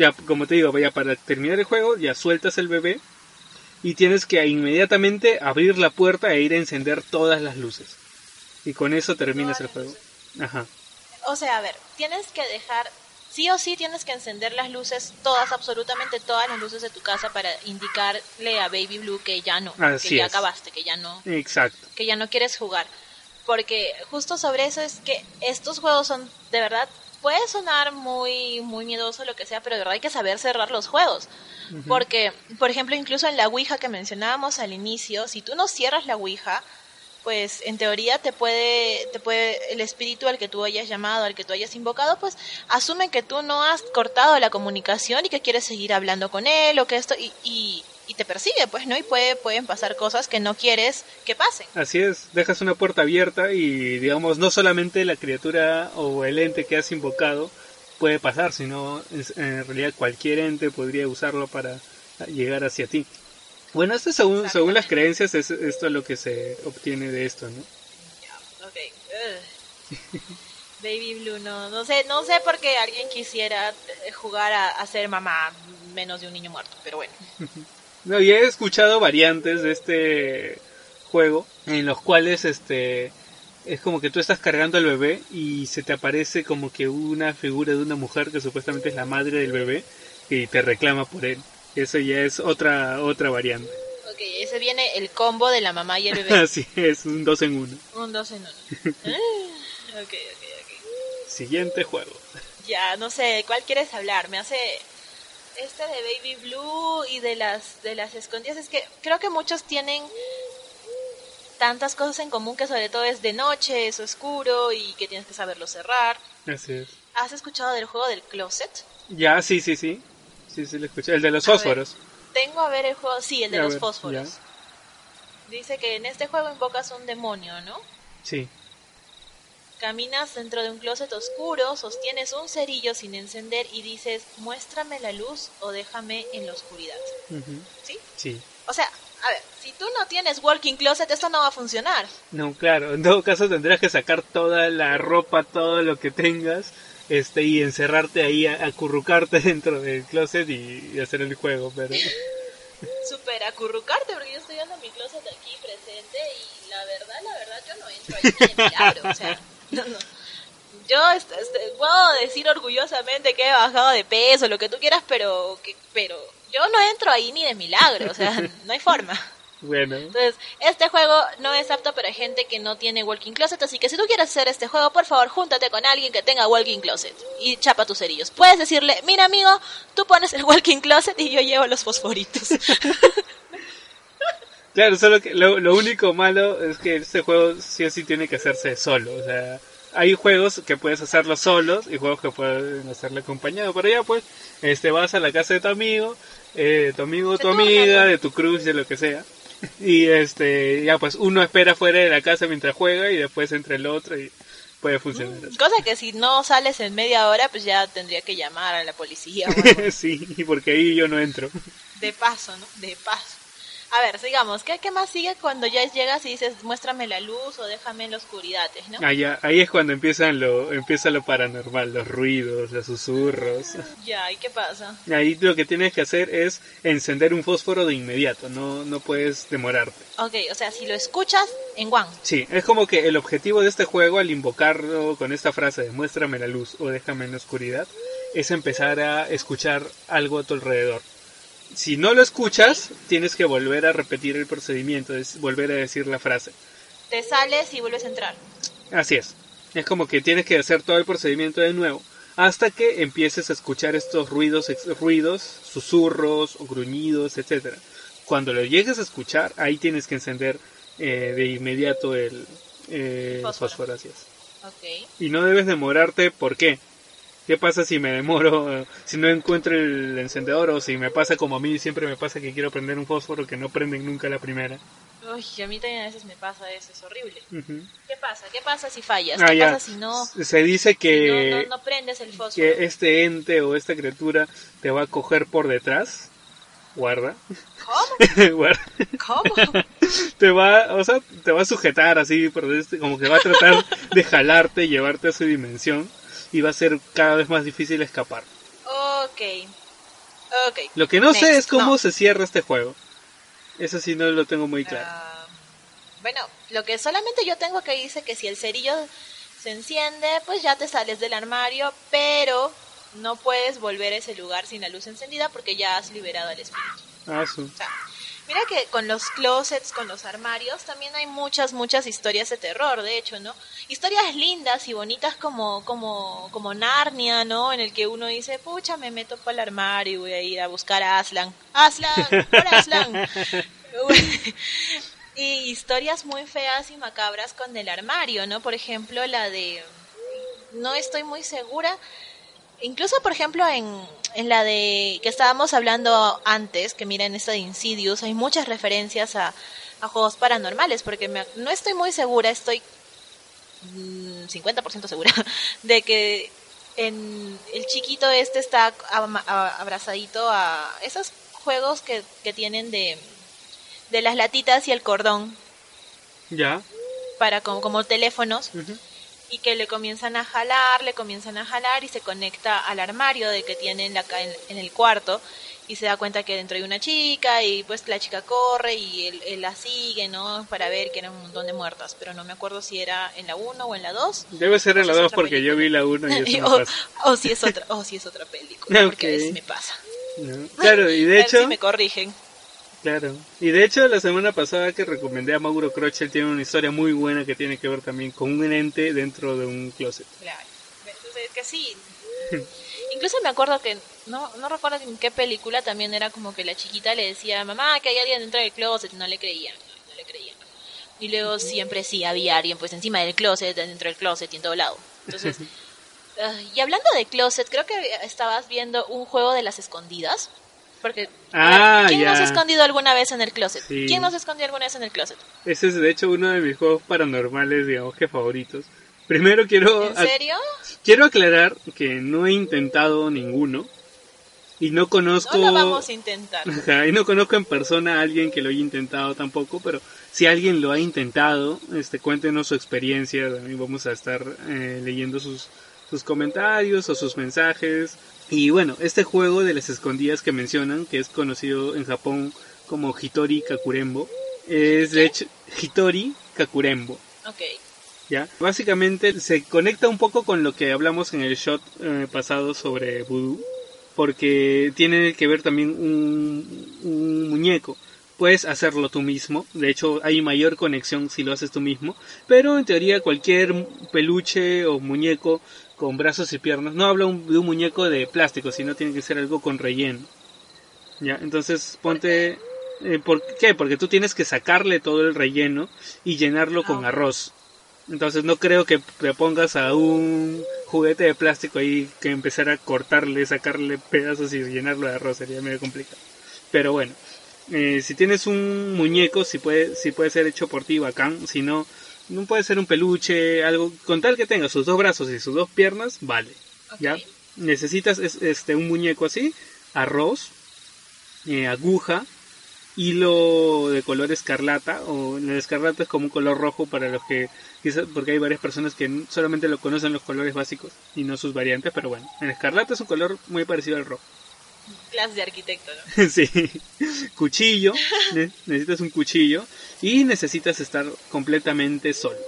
Ya, como te digo, ya para terminar el juego, ya sueltas el bebé y tienes que inmediatamente abrir la puerta e ir a encender todas las luces. Y con eso terminas el juego. Ajá. O sea, a ver, tienes que dejar, sí o sí tienes que encender las luces, todas, absolutamente todas las luces de tu casa para indicarle a Baby Blue que ya no, Así que ya es. acabaste, que ya no, Exacto. que ya no quieres jugar. Porque justo sobre eso es que estos juegos son, de verdad, puede sonar muy, muy miedoso lo que sea, pero de verdad hay que saber cerrar los juegos. Porque, por ejemplo, incluso en la Ouija que mencionábamos al inicio, si tú no cierras la Ouija, pues en teoría te puede, te puede, el espíritu al que tú hayas llamado, al que tú hayas invocado, pues asume que tú no has cortado la comunicación y que quieres seguir hablando con él o que esto, y, y, y te persigue, pues, ¿no? Y puede, pueden pasar cosas que no quieres que pasen. Así es, dejas una puerta abierta y digamos no solamente la criatura o el ente que has invocado puede pasar, sino en realidad cualquier ente podría usarlo para llegar hacia ti. Bueno, esto según, según las creencias es esto es lo que se obtiene de esto, ¿no? Ugh. Baby Blue, no, no sé, no sé por qué alguien quisiera jugar a, a ser mamá menos de un niño muerto, pero bueno. No, y he escuchado variantes de este juego en los cuales este es como que tú estás cargando al bebé y se te aparece como que una figura de una mujer que supuestamente es la madre del bebé y te reclama por él. Eso ya es otra otra variante. Ok, ese viene el combo de la mamá y el bebé. Así es, un dos en uno. un dos en uno. Ah, ok, ok, ok. Siguiente juego. Ya, no sé, ¿cuál quieres hablar? Me hace este de Baby Blue y de las de las escondidas es que creo que muchos tienen tantas cosas en común que sobre todo es de noche, es oscuro y que tienes que saberlo cerrar. Así es. ¿Has escuchado del juego del closet? Ya, sí, sí, sí. Sí, sí, lo escuché. El de los A ver. fósforos. Tengo a ver el juego, sí, el de los ver, fósforos. ya. Dice que en este juego invocas un demonio, ¿no? Sí. Caminas dentro de un closet oscuro, sostienes un cerillo sin encender y dices, muéstrame la luz o déjame en la oscuridad. Ujú. ¿Sí? Sí. O sea, a ver, si tú no tienes walking closet, esto no va a funcionar. No, claro, en todo caso tendrás que sacar toda la ropa, todo lo que tengas, este, y encerrarte ahí, acurrucarte dentro del closet y, y hacer el juego, pero... Super acurrucarte, porque yo estoy viendo mi closet aquí presente y la verdad, la verdad, yo no entro ahí ni de milagro, o sea, no, no. Yo este, este, puedo decir orgullosamente que he bajado de peso, lo que tú quieras, pero, que, pero yo no entro ahí ni de milagro, o sea, no hay forma. Bueno, Entonces, este juego no es apto para gente que no tiene walking closet, así que si tú quieres hacer este juego, por favor, júntate con alguien que tenga walking closet y chapa tus cerillos. Puedes decirle, mira amigo, tú pones el walking closet y yo llevo los fosforitos. claro, solo que lo, lo único malo es que este juego sí o sí tiene que hacerse solo, o sea, hay juegos que puedes hacerlo solos y juegos que pueden hacerlo acompañado, pero ya pues, este, vas a la casa de tu amigo, eh, tu amigo, tu amiga, de tu cruz, de lo que sea. Y este, ya pues uno espera fuera de la casa mientras juega y después entra el otro y puede funcionar así. Cosa que si no sales en media hora, pues ya tendría que llamar a la policía. o algo. sí, porque ahí yo no entro. De paso, ¿no? De paso. A ver, sigamos. ¿Qué, ¿Qué más sigue cuando ya llegas y dices, muéstrame la luz o déjame en la oscuridad, ¿no? Allá, ahí es cuando empiezan lo, empieza lo paranormal, los ruidos, los susurros. Ya, ¿y qué pasa? Ahí lo que tienes que hacer es encender un fósforo de inmediato, no, no puedes demorarte. Ok, o sea, si lo escuchas, en One. Sí, es como que el objetivo de este juego al invocarlo con esta frase de muéstrame la luz o déjame en la oscuridad es empezar a escuchar algo a tu alrededor. Si no lo escuchas, tienes que volver a repetir el procedimiento, es volver a decir la frase. Te sales y vuelves a entrar. Así es. Es como que tienes que hacer todo el procedimiento de nuevo hasta que empieces a escuchar estos ruidos, ruidos, susurros, o gruñidos, etcétera. Cuando lo llegues a escuchar, ahí tienes que encender eh, de inmediato el eh, Fósforo. fósforo, así es. Ok. Y no debes demorarte, ¿por qué? ¿Qué pasa si me demoro, si no encuentro el encendedor o si me pasa como a mí siempre me pasa que quiero prender un fósforo que no prenden nunca la primera? Uy, a mí también a veces me pasa eso, es horrible. ¿Qué pasa? ¿Qué pasa si fallas? Ah, ¿Qué ya. pasa si no, Se dice que... no, no, no prendes el fósforo? que este ente o esta criatura te va a coger por detrás. Guarda. ¿Cómo? Guarda. ¿Cómo? Te va, o sea, te va a sujetar así, por este- como que va a tratar de jalarte, llevarte a su dimensión y va a ser cada vez más difícil escapar. Ok. Ok. Lo que no sé es cómo no. se cierra este juego. Eso sí no lo tengo muy claro. Ah, bueno, lo que solamente yo tengo que dice que si el cerillo se enciende, pues ya te sales del armario, pero no puedes volver a ese lugar sin la luz encendida porque ya has liberado al espíritu. Ah, O sea, mira que con los closets, con los armarios, también hay muchas, muchas historias de terror, de hecho, ¿no? Historias lindas y bonitas como, como, como Narnia, ¿no? En el que uno dice, pucha, me meto para el armario y voy a ir a buscar a Aslan. Aslan, por Aslan. y historias muy feas y macabras con el armario, ¿no? Por ejemplo, la de... No estoy muy segura. Incluso, por ejemplo, en, en la de que estábamos hablando antes, que miren esta de Insidious, hay muchas referencias a, a juegos paranormales, porque me- no estoy muy segura, estoy mm, 50% segura, de que en el chiquito este está a- abrazadito a esos juegos que, que tienen de de las latitas y el cordón Ya. para como, como teléfonos. Y que le comienzan a jalar, le comienzan a jalar y se conecta al armario de que tiene en, la, en, en el cuarto y se da cuenta que dentro hay una chica y pues la chica corre y él, él la sigue, ¿no? Para ver que eran un montón de muertas, pero no me acuerdo si era en la 1 o en la 2 Debe ser en la Es 2 otra porque yo película. vi la 1 y eso o, me pasa. o si es otra, o si es otra película, porque a veces me pasa. ¿no? Claro, y de hecho, si me corrigen. Claro. Y de hecho la semana pasada que recomendé a Mauro Croce, él tiene una historia muy buena que tiene que ver también con un ente dentro de un closet. Claro. Entonces, es que sí. Incluso me acuerdo que, no, no recuerdo en qué película también era como que la chiquita le decía, mamá, que hay alguien dentro del closet, y no le creían, no, no le creían. Y luego siempre sí había alguien pues encima del closet, dentro del closet y en todo lado. Entonces, ah, y hablando de closet, creo que estabas viendo un juego de las escondidas. Porque, Ah, ¿quién nos ha escondido alguna vez en el closet? Sí. ¿Quién nos ha escondido alguna vez en el closet? Ese es de hecho uno de mis juegos paranormales, digamos que favoritos. Primero quiero ¿En serio? quiero aclarar que no he intentado ninguno y no conozco No lo vamos a intentar. Ajá, y no conozco en persona a alguien que lo haya intentado tampoco, pero si alguien lo ha intentado, este, cuéntenos su experiencia. También vamos a estar eh, leyendo sus, sus comentarios o sus mensajes. Y bueno, este juego de las escondidas que mencionan, que es conocido en Japón como Hitori Kakurembo, es de hecho Hitori Kakurembo. Ok. ¿ya? Básicamente se conecta un poco con lo que hablamos en el shot eh, pasado sobre Voodoo, porque tiene que ver también un, un muñeco. Puedes hacerlo tú mismo, de hecho hay mayor conexión si lo haces tú mismo, pero en teoría cualquier peluche o muñeco con brazos y piernas, no hablo un- de un muñeco de plástico, sino tiene que ser algo con relleno. ¿Ya? Entonces ponte... eh, ¿Por qué? Porque tú tienes que sacarle todo el relleno y llenarlo con Ah. arroz. Entonces no creo que te pongas a un juguete de plástico ahí que empezar a cortarle, sacarle pedazos y llenarlo de arroz sería medio complicado. Pero bueno, eh, si tienes un muñeco, si puede, si puede ser hecho por ti, bacán. Si no, no puede ser un peluche, algo con tal que tenga sus dos brazos y sus dos piernas, vale. ¿Ya? Necesitas es- este un muñeco así, arroz, eh, aguja, hilo de color escarlata, o el escarlata es como un color rojo para los que, quizás, porque hay varias personas que solamente lo conocen los colores básicos y no sus variantes, pero bueno, el escarlata es un color muy parecido al rojo. Clase de arquitecto, ¿no? sí, cuchillo, ne- necesitas un cuchillo y necesitas estar completamente solo.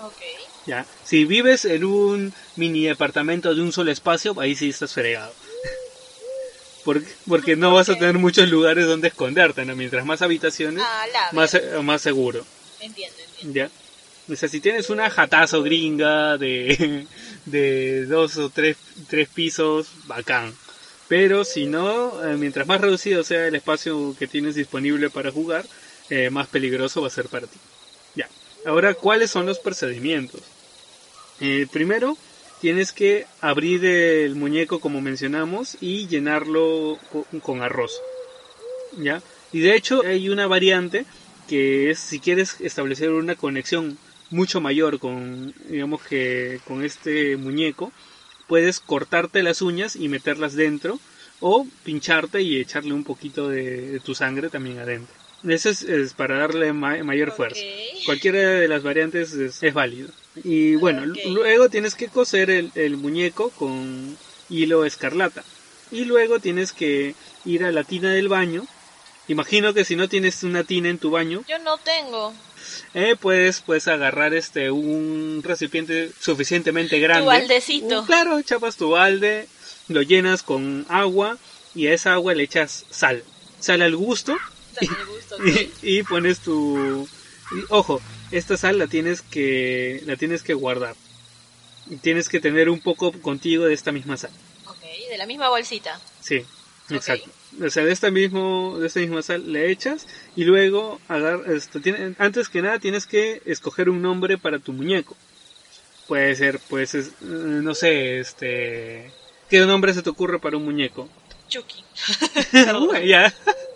Ok. ¿ya? Si vives en un mini departamento de un solo espacio, ahí sí estás fregado. Porque, porque no vas a tener muchos lugares donde esconderte, ¿no? Mientras más habitaciones, Ah, más, más seguro, Entiendo, entiendo. ¿ya? O sea, si tienes una jatazo gringa de, de dos o tres, tres pisos, bacán. Pero si no, eh, mientras más reducido sea el espacio que tienes disponible para jugar, eh, más peligroso va a ser para ti. Ya. Ahora, ¿cuáles son los procedimientos? Eh, primero, tienes que abrir el muñeco como mencionamos y llenarlo co- con arroz. ¿Ya? Y de hecho hay una variante que es si quieres establecer una conexión mucho mayor con digamos que con este muñeco puedes cortarte las uñas y meterlas dentro o pincharte y echarle un poquito de, de tu sangre también adentro. Eso es, es para darle ma- mayor fuerza. Cualquiera de las variantes es, es válido. Y bueno, luego tienes que coser el, el muñeco con hilo escarlata. Y luego tienes que ir a la tina del baño. Imagino que si no tienes una tina en tu baño, Yo no tengo. Eh, puedes, puedes agarrar este un recipiente suficientemente grande. baldecito. Un- claro, chapas tu balde, lo llenas con agua y a esa agua le echas sal. Sal al gusto y, y pones tu y, ojo esta sal la tienes que la tienes que guardar y tienes que tener un poco contigo de esta misma sal Ok, de la misma bolsita. sí exacto o sea de esta mismo de esta misma sal le echas y luego agar, esto, tiene- antes que nada tienes que escoger un nombre para tu muñeco puede ser pues es- eh, no sé este qué nombre se te ocurre para un muñeco Chucky. Bueno, ya.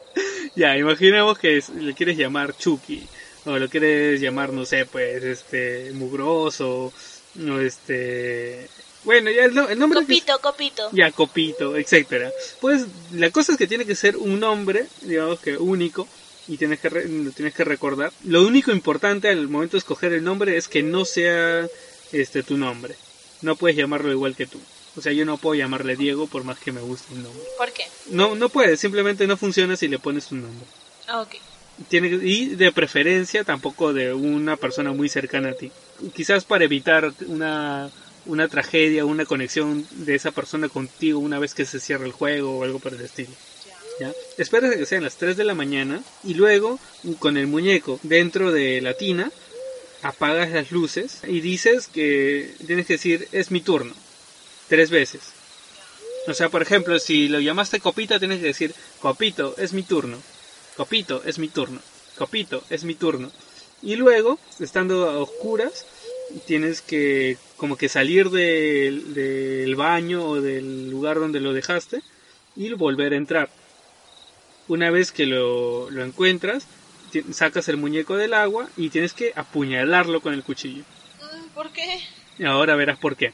ya, imaginemos que es- le quieres llamar Chucky. O lo quieres llamar, no sé, pues, este, mugroso. O este. Bueno, ya el, no- el nombre. que- Copito, copito. ya, copito, etcétera. Pues la cosa es que tiene que ser un nombre, digamos que único, y tienes que, lo tienes que recordar. Lo único importante al momento de escoger el nombre es que no sea este tu nombre. No puedes llamarlo igual que tú. O sea, yo no puedo llamarle Diego por más que me guste el nombre. ¿Por qué? No, no puedes, simplemente no funciona si le pones un nombre. Ah, ok. Tiene, y de preferencia tampoco de una persona muy cercana a ti. Quizás para evitar una, una tragedia, una conexión de esa persona contigo una vez que se cierra el juego o algo por el estilo. ¿Ya? Esperas que sean las 3 de la mañana y luego con el muñeco dentro de la tina apagas las luces y dices que tienes que decir es mi turno tres veces. O sea, por ejemplo, si lo llamaste copita tienes que decir copito es mi turno, copito es mi turno, copito es mi turno. Y luego, estando a oscuras, tienes que como que salir del, del baño o del lugar donde lo dejaste y volver a entrar. Una vez que lo, lo encuentras, sacas el muñeco del agua y tienes que apuñalarlo con el cuchillo. Mm, ¿Por qué? Ahora verás por qué.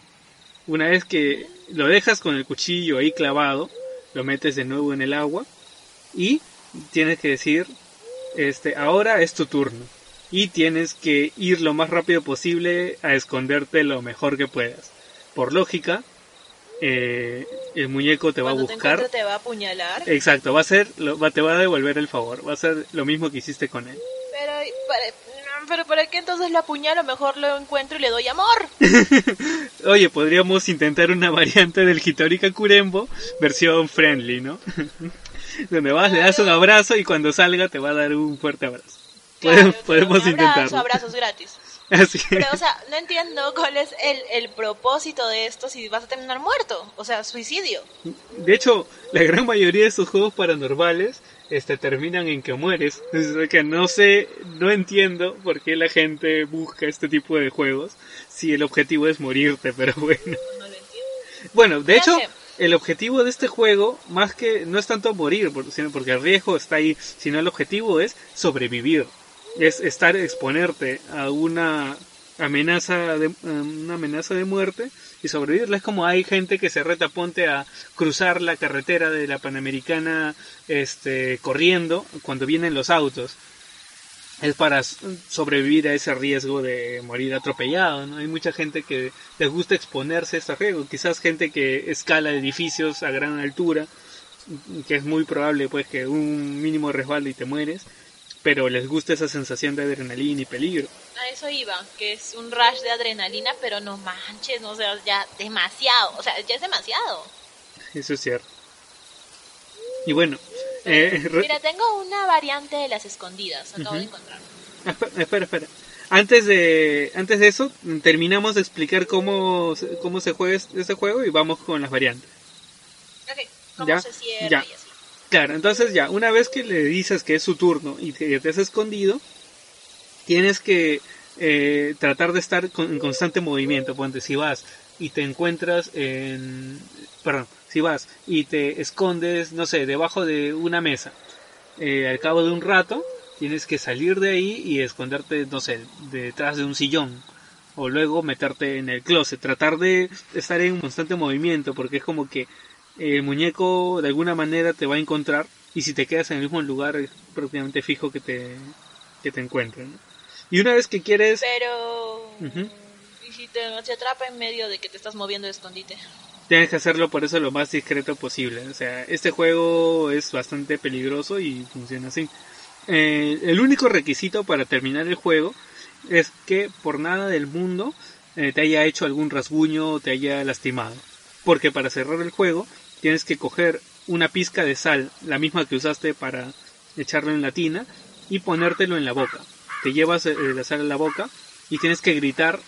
Una vez que lo dejas con el cuchillo ahí clavado, lo metes de nuevo en el agua y tienes que decir, este, ahora es tu turno. Y tienes que ir lo más rápido posible a esconderte lo mejor que puedas. Por lógica, eh, el muñeco te va a te buscar. encuentre te va a apuñalar. Exacto, va a ser, lo- va- te va a devolver el favor. Va a ser lo mismo que hiciste con él. Pero, para, pero ¿para qué entonces lo apuñalo? Mejor lo encuentro y le doy amor. Oye, podríamos intentar una variante del Hitori Kakurembo versión friendly, ¿no? Donde vas, le das un abrazo y cuando salga te va a dar un fuerte abrazo. Claro, Podemos, un abrazo, intentarlo. abrazos gratis. Así. Pero, o sea, no entiendo cuál es el, el propósito de esto si vas a terminar muerto. O sea, suicidio. De hecho, la gran mayoría de estos juegos paranormales este, terminan en que mueres. Es que no sé, no entiendo por qué la gente busca este tipo de juegos si el objetivo es morirte, pero bueno. No lo entiendo. Bueno, de hecho, el objetivo de este juego, más que no es tanto morir, sino porque el riesgo está ahí, sino el objetivo es sobrevivir. Es estar, exponerte a una amenaza de, una amenaza de muerte y sobrevivir. Es como hay gente que se reta, ponte a cruzar la carretera de la Panamericana este, corriendo cuando vienen los autos. Es para sobrevivir a ese riesgo de morir atropellado, ¿no? Hay mucha gente que les gusta exponerse a este riesgo. Quizás gente que escala edificios a gran altura, que es muy probable pues que un mínimo resbalde y te mueres, pero les gusta esa sensación de adrenalina y peligro. A eso iba, que es un rush de adrenalina, pero no manches, no o sea, ya demasiado. O sea, ya es demasiado. Eso es cierto. Y bueno, eh, Mira, tengo una variante de las escondidas. Acabo de Ujú. encontrar. Espera, espera, espera. Antes de, antes de eso, terminamos de explicar cómo, se- cómo se juega este juego y vamos con las variantes. Ok, ¿cómo Ya, se cierra ya. y así? Claro, entonces ya, una vez que le dices que es su turno y que te has escondido, tienes que eh, tratar de estar con- en constante movimiento. Ponte, si vas y te encuentras en... Perdón, si vas y te escondes, no sé, debajo de una mesa, eh, al cabo de un rato, tienes que salir de ahí y esconderte, no sé, detrás de un sillón. O luego meterte en el closet, tratar de estar en constante movimiento, porque es como que el muñeco de alguna manera te va a encontrar y si te quedas en el mismo lugar es prácticamente fijo que te, que te encuentren. ¿no? Y una vez que quieres... Pero... Ujú. ¿Y si te, se atrapa en medio de que te estás moviendo de escondite? Tienes que hacerlo por eso lo más discreto posible. O sea, este juego es bastante peligroso y funciona así. Eh, el único requisito para terminar el juego es que por nada del mundo eh, te haya hecho algún rasguño o te haya lastimado. Porque para cerrar el juego tienes que coger una pizca de sal, la misma que usaste para echarlo en la tina, y ponértelo en la boca. Te llevas eh, la sal a la boca y tienes que gritar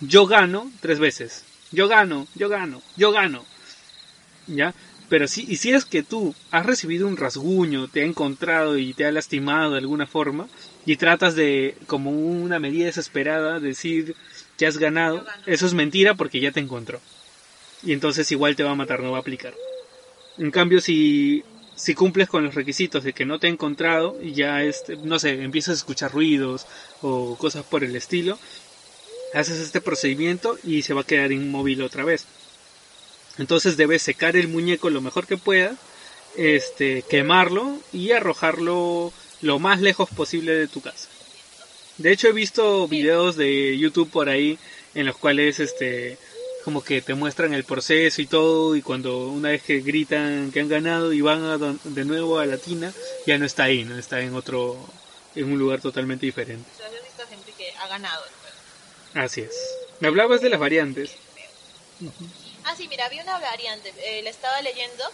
yo gano tres veces. Yo gano, yo gano, yo gano. ¿Ya? Pero si, y si es que tú has recibido un rasguño, te ha encontrado y te ha lastimado de alguna forma, y tratas de, como una medida desesperada, decir que has ganado, eso es mentira porque ya te encontró. Y entonces igual te va a matar, no va a aplicar. En cambio, si, si cumples con los requisitos de que no te ha encontrado y ya, este, no sé, empiezas a escuchar ruidos o cosas por el estilo, haces este procedimiento y se va a quedar inmóvil otra vez. Entonces debes secar el muñeco lo mejor que pueda, este, quemarlo y arrojarlo lo más lejos posible de tu casa. De hecho he visto videos de YouTube por ahí en los cuales este como que te muestran el proceso y todo y cuando una vez que gritan que han ganado y van a de nuevo a la tina ya no está ahí, no está en otro en un lugar totalmente diferente. O sea, has visto gente que ha ganado el juego. Así es. Me hablabas de las variantes. Ah, sí, mira, había una variante, eh, la estaba leyendo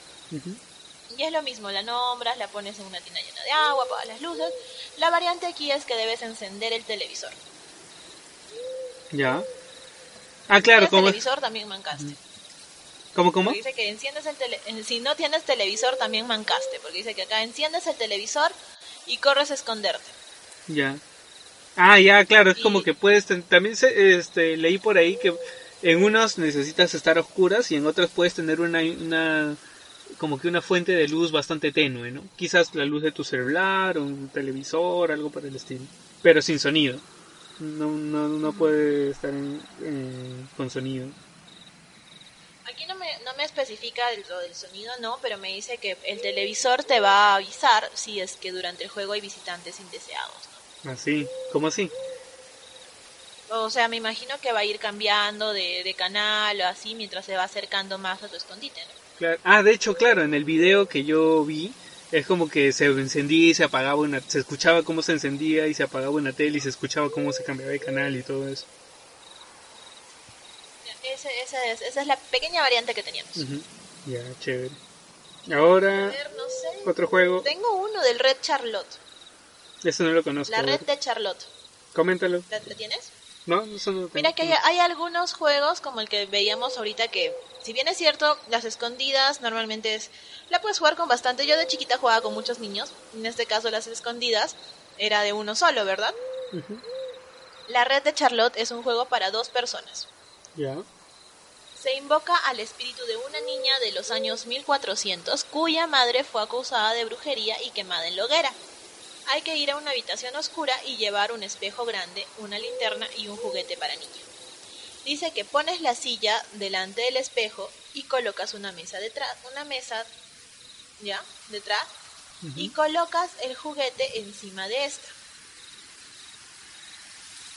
y es lo mismo, la nombras, la pones en una tina llena de agua, apagas las luces. La variante aquí es que debes encender el televisor. Ya. Ah, claro, ¿Tienes como televisor también mancaste. ¿Cómo cómo? Porque dice que enciendes el tele eh, si no tienes televisor también mancaste, porque dice que acá enciendes el televisor y corres a esconderte. Ya. Ah, ya, claro, es Y- como que puedes también se- este leí por ahí que en unos necesitas estar a oscuras y en otros puedes tener una una como que una fuente de luz bastante tenue, ¿no? Quizás la luz de tu celular o un televisor, algo por el estilo, pero sin sonido. No no no puede estar en- con sonido. Aquí no me, no me especifica lo del sonido, no, pero me dice que el televisor te va a avisar si es que durante el juego hay visitantes indeseados. Así, ¿cómo así? ¿no? O sea, me imagino que va a ir cambiando de, de canal o así mientras se va acercando más a tu escondite, ¿no? Claro. Ah, de hecho, claro, en el video que yo vi es como que se encendía y se apagaba una, se escuchaba cómo se encendía y se apagaba una tele y se escuchaba cómo se cambiaba de canal y todo eso. Ese, ese es- esa es la pequeña variante que teníamos. Ya, chévere. Ahora, ver, no sé. otro juego. Tengo uno del Red Charlotte. Eso no lo conozco. La red de Charlotte. Coméntalo. ¿La, la tienes? No, eso no lo Mira que hay, hay algunos juegos como el que veíamos ahorita que, si bien es cierto, las escondidas normalmente es... La puedes jugar con bastante. Yo de chiquita jugaba con muchos niños. En este caso las escondidas era de uno solo, ¿verdad? La red de Charlotte es un juego para dos personas. Ya. Se invoca al espíritu de una niña de los años 1400 cuya madre fue acusada de brujería y quemada en la hoguera. Hay que ir a una habitación oscura y llevar un espejo grande, una linterna y un juguete para niño. Dice que pones la silla delante del espejo y colocas una mesa detrás, una mesa ya detrás y colocas el juguete encima de esta.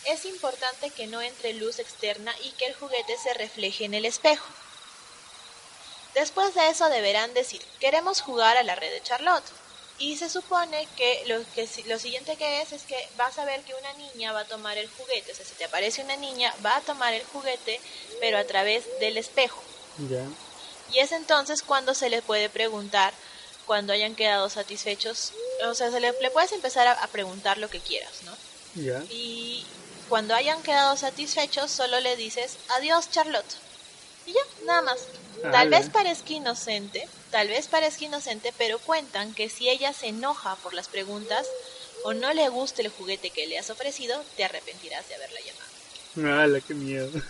Es importante que no entre luz externa y que el juguete se refleje en el espejo. Después de eso deberán decir, queremos jugar a la red de Charlotte. Y se supone que lo, que lo siguiente que es es que vas a ver que una niña va a tomar el juguete. O sea, si te aparece una niña, va a tomar el juguete, pero a través del espejo. Ya. Y es entonces cuando se le puede preguntar, cuando hayan quedado satisfechos, o sea, se le, le puedes empezar a, a preguntar lo que quieras, ¿no? Ya. Y cuando hayan quedado satisfechos, solo le dices adiós, Charlotte. Y ya, nada más. Tal Ala. vez parezca inocente, tal vez parezca inocente, pero cuentan que si ella se enoja por las preguntas o no le gusta el juguete que le has ofrecido, te arrepentirás de haberla llamado. ¡Hala, qué miedo!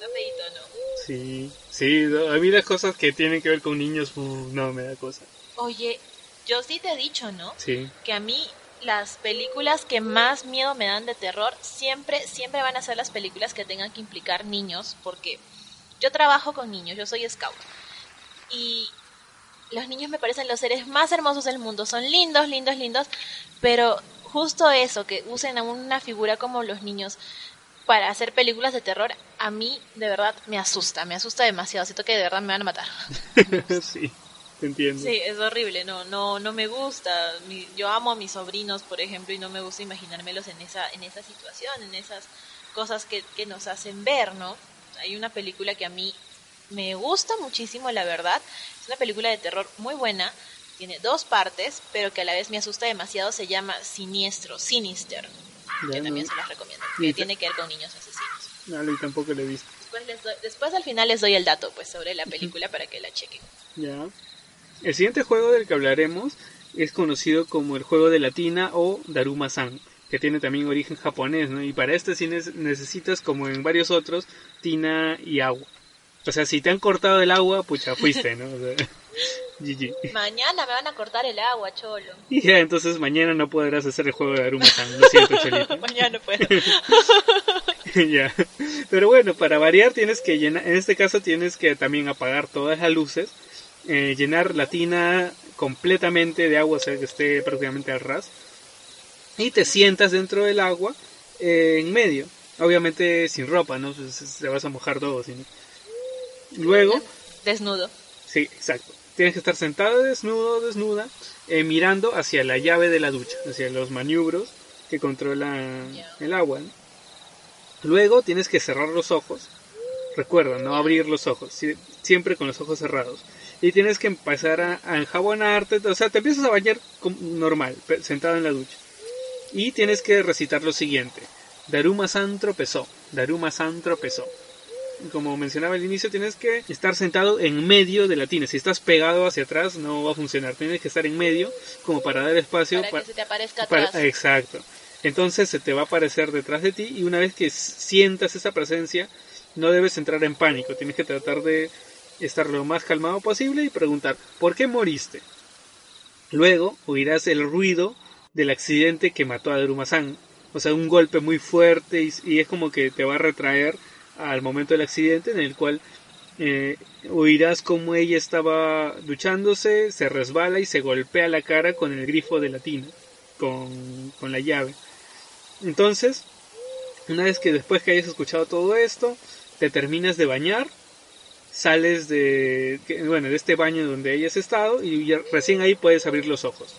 No feíto, no. Sí, sí, a mí las cosas que tienen que ver con niños, no me da cosa. Oye, yo sí te he dicho, ¿no? Sí. que a mí las películas que más miedo me dan de terror siempre siempre van a ser las películas que tengan que implicar niños porque yo trabajo con niños, yo soy scout y los niños me parecen los seres más hermosos del mundo, son lindos, lindos, lindos, pero justo eso que usen a una figura como los niños para hacer películas de terror a mí de verdad me asusta, me asusta demasiado, siento que de verdad me van a matar. sí, te entiendo. Sí, es horrible, no, no, no me gusta. Mi- yo amo a mis sobrinos, por ejemplo, y no me gusta imaginármelos en esa, en esa situación, en esas cosas que, que nos hacen ver, ¿no? Hay una película que a mí me gusta muchísimo, la verdad. Es una película de terror muy buena, tiene dos partes, pero que a la vez me asusta demasiado. Se llama Siniestro, Sinister, Ya, que también no. se las recomiendo, que tiene que ver con niños asesinos. No, y tampoco lo he visto. Después, les doy- después al final les doy el dato, pues, sobre la película para que la chequen. Ya. El siguiente juego del que hablaremos es conocido como el juego de la tina o Daruma-san, que tiene también origen japonés, ¿no? Y para este sí ne- necesitas, como en varios otros, tina y agua. O sea, si te han cortado el agua, pucha, fuiste, ¿no? O sea, GG. Mañana me van a cortar el agua, cholo. Y ya, entonces mañana no podrás hacer el juego de Daruma-san, lo siento, Cholita. Mañana no puedo. ya. Pero bueno, para variar tienes que llenar, en este caso tienes que también apagar todas las luces, eh, llenar la tina completamente de agua, o sea que esté prácticamente al ras. Y te sientas dentro del agua eh, en medio. Obviamente sin ropa, ¿no? Pues, te vas a mojar todo. ¿sí? Luego... Desnudo. Sí, exacto. Tienes que estar sentado desnudo, desnuda, eh, mirando hacia la llave de la ducha, hacia los maniobros que controlan el agua. Luego tienes que cerrar los ojos. Recuerda, no abrir los ojos, siempre con los ojos cerrados. Y tienes que empezar a, a enjabonarte, o sea, te empiezas a bañar normal, sentado en la ducha. Y tienes que recitar lo siguiente. Daruma San tropezó, Daruma San tropezó como mencionaba al inicio, tienes que estar sentado en medio de la tina. Si estás pegado hacia atrás, no va a funcionar. Tienes que estar en medio, como para dar espacio. Para, que se te aparezca atrás. exacto. Entonces se te va a aparecer detrás de ti y una vez que sientas esa presencia, no debes entrar en pánico. Tienes que tratar de estar lo más calmado posible y preguntar, ¿por qué moriste? Luego oirás el ruido del accidente que mató a Daruma-san. O sea, un golpe muy fuerte y, y es como que te va a retraer al momento del accidente en el cual eh, oirás como ella estaba duchándose, se resbala y se golpea la cara con el grifo de la tina, con, con la llave. Entonces, una vez que después que hayas escuchado todo esto, te terminas de bañar, sales de, bueno, de este baño donde hayas estado y recién ahí puedes abrir los ojos.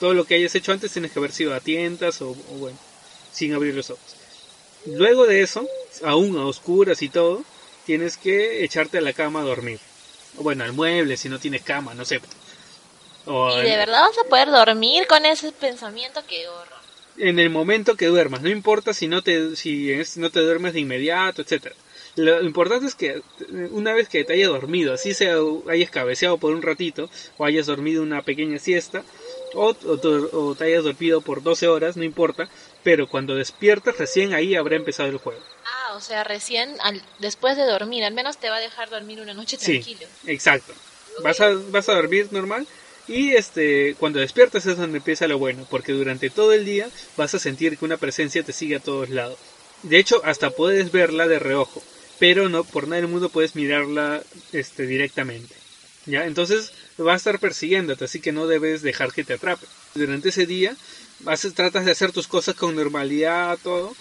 Todo lo que hayas hecho antes tienes que haber sido a tientas o, o bueno, sin abrir los ojos. Luego de eso, aún a oscuras y todo, tienes que echarte a la cama a dormir. O bueno, al mueble si no tienes cama, no sé. ¿Y de verdad vas a poder dormir con ese pensamiento que horror? En el momento que duermas, no importa si no te, si no te duermes de inmediato, etcétera. Lo importante es que una vez que te hayas dormido, así sea hayas cabeceado por un ratito o hayas dormido una pequeña siesta o, o te hayas dormido por 12 horas, no importa, pero cuando despiertas recién ahí habrá empezado el juego. Ah, o sea, recién después de dormir, al menos te va a dejar dormir una noche tranquilo. Sí, exacto. Vas, a, vas a dormir normal y este cuando despiertas es donde empieza lo bueno, porque durante todo el día vas a sentir que una presencia te sigue a todos lados. De hecho, hasta puedes verla de reojo, pero no por nada del mundo puedes mirarla este directamente. ¿Ya? Entonces va a estar persiguiéndote, así que no debes dejar que te atrape. Durante ese día tratas de hacer tus cosas con normalidad, todo,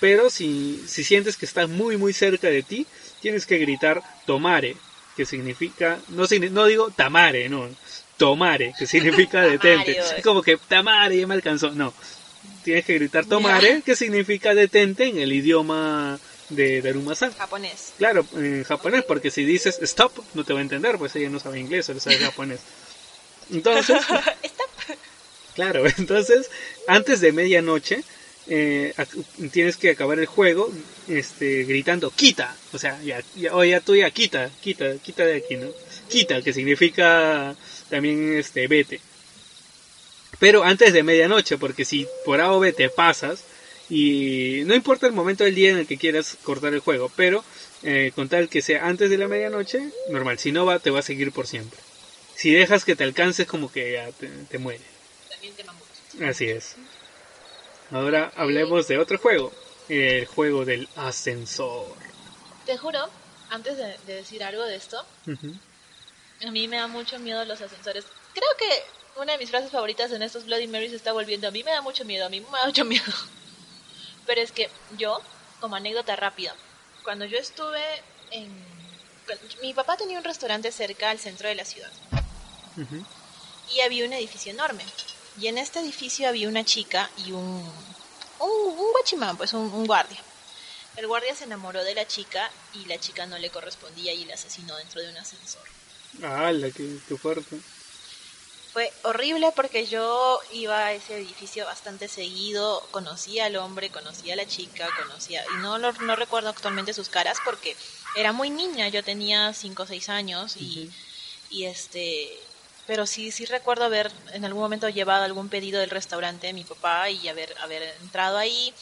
pero si, si sientes que está muy muy cerca de ti, tienes que gritar tomare, que significa, no, no digo tamare, no, tomare, que significa detente. Es como que tamare ya me alcanzó, no. Tienes que gritar tomare, que significa detente en el idioma de Daruma-san. Japonés. Claro, en japonés, porque si dices stop, no te va a entender, pues ella no sabe inglés, solo sabe japonés. Entonces, Claro, entonces, antes de medianoche, eh, tienes que acabar el juego este, gritando quita, o sea, ya, ya, o ya tú ya quita, quita, quita de aquí, ¿no? Quita, que significa también este, vete. Pero antes de medianoche, porque si por A o B te pasas, y no importa el momento del día en el que quieras cortar el juego, pero eh, con tal que sea antes de la medianoche, normal, si no va, te va a seguir por siempre. Si dejas que te alcances, como que ya te, te muere. Así es. Ahora hablemos de otro juego, el juego del ascensor. Te juro, antes de, decir algo de esto, a mí me da mucho miedo los ascensores. Creo que una de mis frases favoritas en estos Bloody Marys está volviendo. A mí me da mucho miedo, a mí me da mucho miedo. Pero es que yo, como anécdota rápida, cuando yo estuve en... Mi papá tenía un restaurante cerca al centro de la ciudad. Y había un edificio enorme. Y en este edificio había una chica y un, un, un guachimán, pues un, guardia. El guardia se enamoró de la chica y la chica no le correspondía y la asesinó dentro de un ascensor. ¡Hala, qué, qué fuerte! Fue horrible porque yo iba a ese edificio bastante seguido, conocía al hombre, conocía a la chica, conocía, y no, no recuerdo actualmente sus caras porque era muy niña, yo tenía 5 o 6 años y, y este pero sí, sí recuerdo haber en algún momento llevado algún pedido del restaurante de mi papá y haber, haber entrado ahí.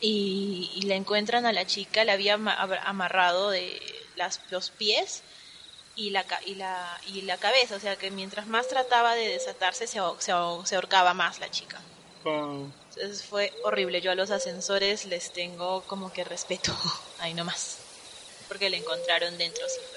Y, y le encuentran a la chica, le había amarrado de las, los pies y la, y, la, y la cabeza, o sea que mientras más trataba de desatarse se, se, se ahorcaba más la chica. Entonces fue horrible, yo a los ascensores les tengo como que respeto, ahí nomás, porque le encontraron dentro, sí.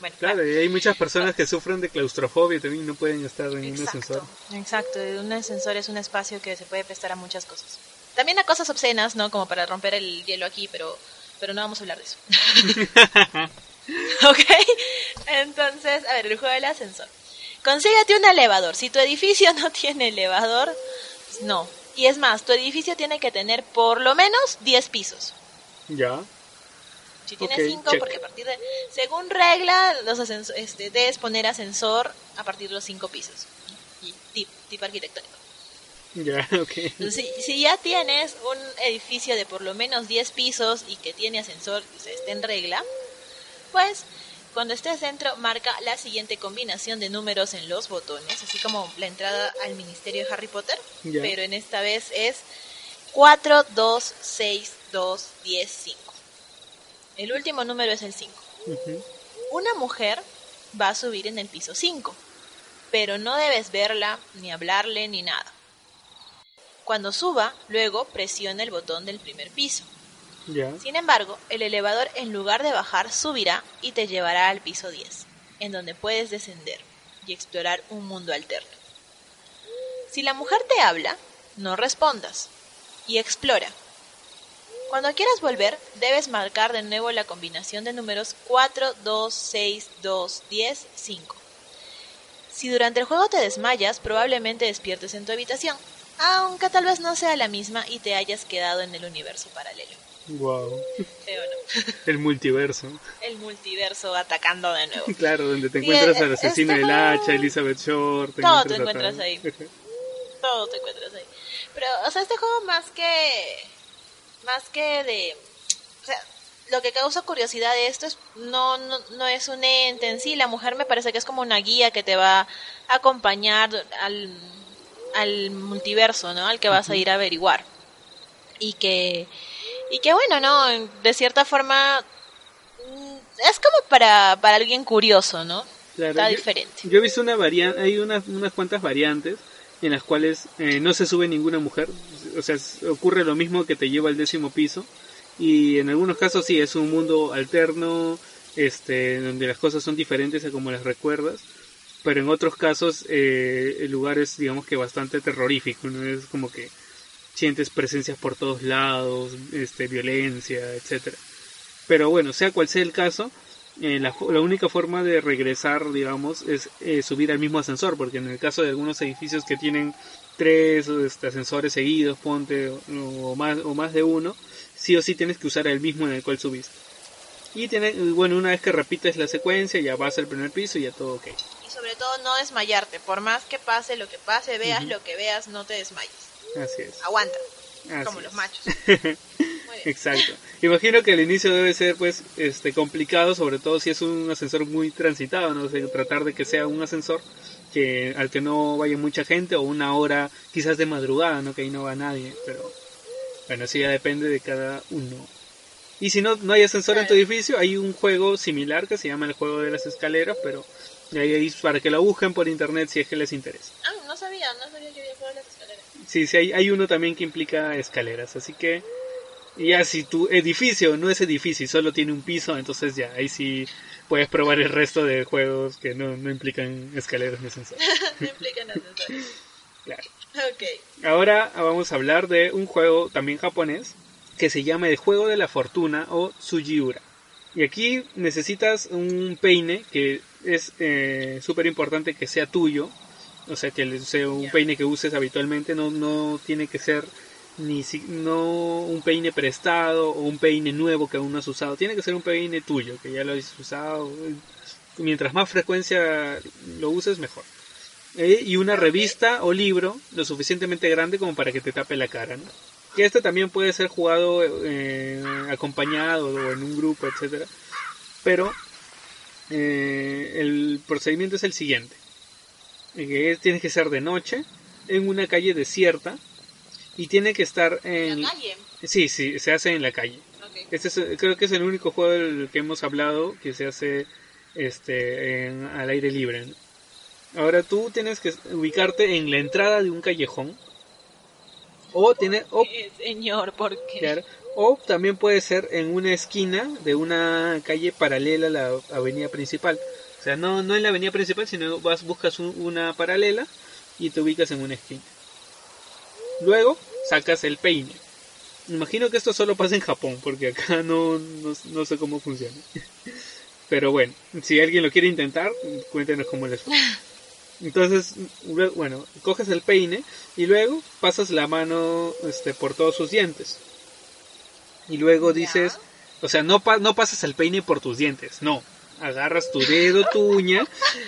Bueno, Claro, y hay muchas personas que sufren de claustrofobia también y no pueden estar en un Exacto, ascensor. exacto. Un ascensor es un espacio que se puede prestar a muchas cosas. También a cosas obscenas, ¿no? Como para romper el hielo aquí, pero, pero no vamos a hablar de eso. ok, entonces, a ver, el juego del ascensor. Consíguete un elevador. Si tu edificio no tiene elevador, no. Y es más, tu edificio tiene que tener por lo menos 10 pisos. Ya. Si tiene Ok, 5, check. porque a partir de... Según regla, los este, debes poner ascensor a partir de los 5 pisos. Y tip, tip arquitectónico. Ya, ok. Entonces, si, si ya tienes un edificio de por lo menos 10 pisos y que tiene ascensor y se esté en regla, pues cuando estés dentro marca la siguiente combinación de números en los botones, así como la entrada al ministerio de Harry Potter, pero en esta vez es 4, 2, 6, 2, 10, 5. El último número es el 5. Ujú. Una mujer va a subir en el piso 5, pero no debes verla, ni hablarle, ni nada. Cuando suba, luego presiona el botón del primer piso. Sin embargo, el elevador en lugar de bajar subirá y te llevará al piso 10, en donde puedes descender y explorar un mundo alterno. Si la mujer te habla, no respondas y explora. Cuando quieras volver, debes marcar de nuevo la combinación de números 4, 2, 6, 2, 10, 5. Si durante el juego te desmayas, probablemente despiertes en tu habitación, aunque tal vez no sea la misma y te hayas quedado en el universo paralelo. Wow. Feo, ¿no? El multiverso. El multiverso atacando de nuevo. Claro, donde te encuentras al asesino este del juego- hacha, Elizabeth Shore. Todo te encuentras ahí. Todo te encuentras ahí. Pero, o sea, este juego más que. Más que de. O sea, lo que causa curiosidad de esto es. No, no, no es un ente en sí. La mujer me parece que es como una guía que te va a acompañar al, al multiverso, ¿no? Al que vas a ir a averiguar. Y que. Y que bueno, ¿no? De cierta forma. mm, Es como para, para alguien curioso, ¿no? Claro, Está yo- diferente. Yo he visto una variante, hay unas, unas cuantas variantes en las cuales eh, no se sube ninguna mujer, o sea, ocurre lo mismo que te lleva al décimo piso y en algunos casos sí es un mundo alterno, este, donde las cosas son diferentes a como las recuerdas, pero en otros casos eh, el lugar es digamos que bastante terrorífico, ¿no? es como que sientes presencias por todos lados, este, violencia, etcétera. Pero bueno, sea cual sea el caso, eh, la, la única forma de regresar, digamos, es eh, subir al mismo ascensor, porque en el caso de algunos edificios que tienen tres este, ascensores seguidos, ponte, o, o más, o más de uno, sí o sí tienes que usar el mismo en el cual subiste. Y tiene, bueno, una vez que repites la secuencia, ya vas al primer piso y ya todo ok. Y sobre todo no desmayarte, por más que pase lo que pase, veas lo que veas, no te desmayes. Así es. Aguanta, Así como es. los machos. Exacto. Imagino que el inicio debe ser pues este complicado, sobre todo si es un ascensor muy transitado, no sé, tratar de que sea un ascensor que al que no vaya mucha gente o una hora quizás de madrugada, no que ahí no va nadie, pero bueno, eso ya depende de cada uno. Y si no no hay ascensor en tu edificio, hay un juego similar que se llama el juego de las escaleras, pero ahí, ahí para que lo busquen por internet si es que les interesa. Ah, no sabía, no sabía que había juego de las escaleras. Sí, sí, hay, hay uno también que implica escaleras, así que ya si tu edificio no es edificio y solo tiene un piso, entonces ya, ahí sí puedes probar el resto de juegos que no, no implican escaleras ni ascensores. no implican ascensores. Claro. Ok. Ahora vamos a hablar de un juego también japonés que se llama el juego de la fortuna o Tsujiura. Y aquí necesitas un peine que es súper importante que sea tuyo, o sea que sea un peine que uses habitualmente, no, no tiene que ser ni si- no un peine prestado o un peine nuevo que aún no has usado, tiene que ser un peine tuyo que ya lo has usado. Mientras más frecuencia lo uses, mejor. Eh, y una revista o libro lo suficientemente grande como para que te tape la cara. Que este también puede ser jugado eh, acompañado o en un grupo, etcétera. Pero eh, el procedimiento es el siguiente: Eh, que es- tiene que ser de noche en una calle desierta y tiene que estar en La calle. sí, sí, se hace en la calle. Ok. Este es, creo que es el único juego del que hemos hablado que se hace este en- al aire libre. ¿no? Ahora tú tienes que ubicarte en la entrada de un callejón o tiene o, señor, ¿por qué? claro, O también puede ser en una esquina de una calle paralela a la avenida principal. O sea, no, no en la avenida principal, sino vas, buscas un- una paralela y te ubicas en una esquina. Luego sacas el peine. Imagino que esto solo pasa en Japón, porque acá no, no, no sé cómo funciona. Pero bueno, si alguien lo quiere intentar, cuéntenos cómo les fue. Entonces, bueno, coges el peine y luego pasas la mano este, por todos sus dientes. Y luego dices, o sea, no, pa- no pasas el peine por tus dientes, no. Agarras tu dedo, tu uña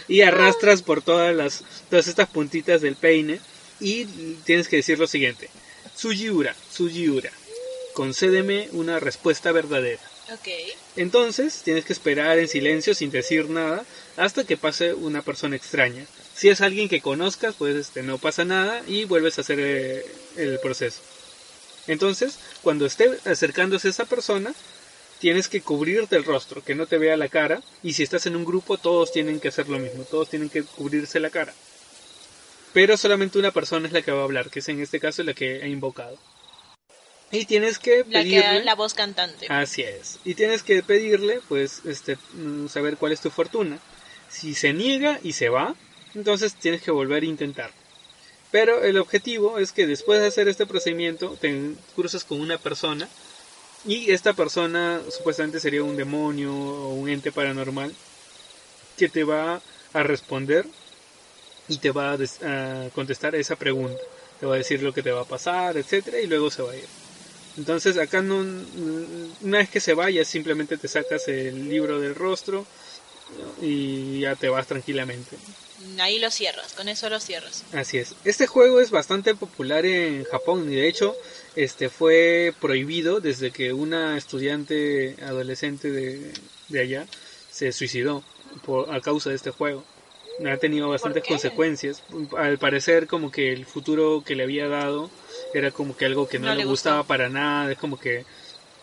y arrastras por todas las todas estas puntitas del peine y tienes que decir lo siguiente: Sugiura, Sugiura, concédeme una respuesta verdadera. Entonces tienes que esperar en silencio sin decir nada hasta que pase una persona extraña. Si es alguien que conozcas, pues este, no pasa nada y vuelves a hacer eh, el proceso. Entonces, cuando esté acercándose esa persona, tienes que cubrirte el rostro, que no te vea la cara. Y si estás en un grupo, todos tienen que hacer lo mismo, todos tienen que cubrirse la cara. Pero solamente una persona es la que va a hablar, que es en este caso la que he invocado. Y tienes que La que pedirle... la voz cantante. Así es. Y tienes que pedirle, pues, este, mm, saber cuál es tu fortuna. Si se niega y se va, entonces tienes que volver a intentar. Pero el objetivo es que después de hacer este procedimiento, te cruzas con una persona y esta persona supuestamente sería un demonio o un ente paranormal que te va a responder y te va a, contestar esa pregunta. Te va a decir lo que te va a pasar, etcétera, y luego se va a ir. Entonces acá no, una vez que se vaya simplemente te sacas el libro del rostro y ya te vas tranquilamente. Ahí lo cierras, con eso lo cierras. Así es. Este juego es bastante popular en Japón y de hecho este fue prohibido desde que una estudiante adolescente de, de allá se suicidó por, a causa de este juego. Ha tenido bastantes consecuencias. Al parecer como que el futuro que le había dado era como que algo que no, No le gustaba gustó. para nada. Es como que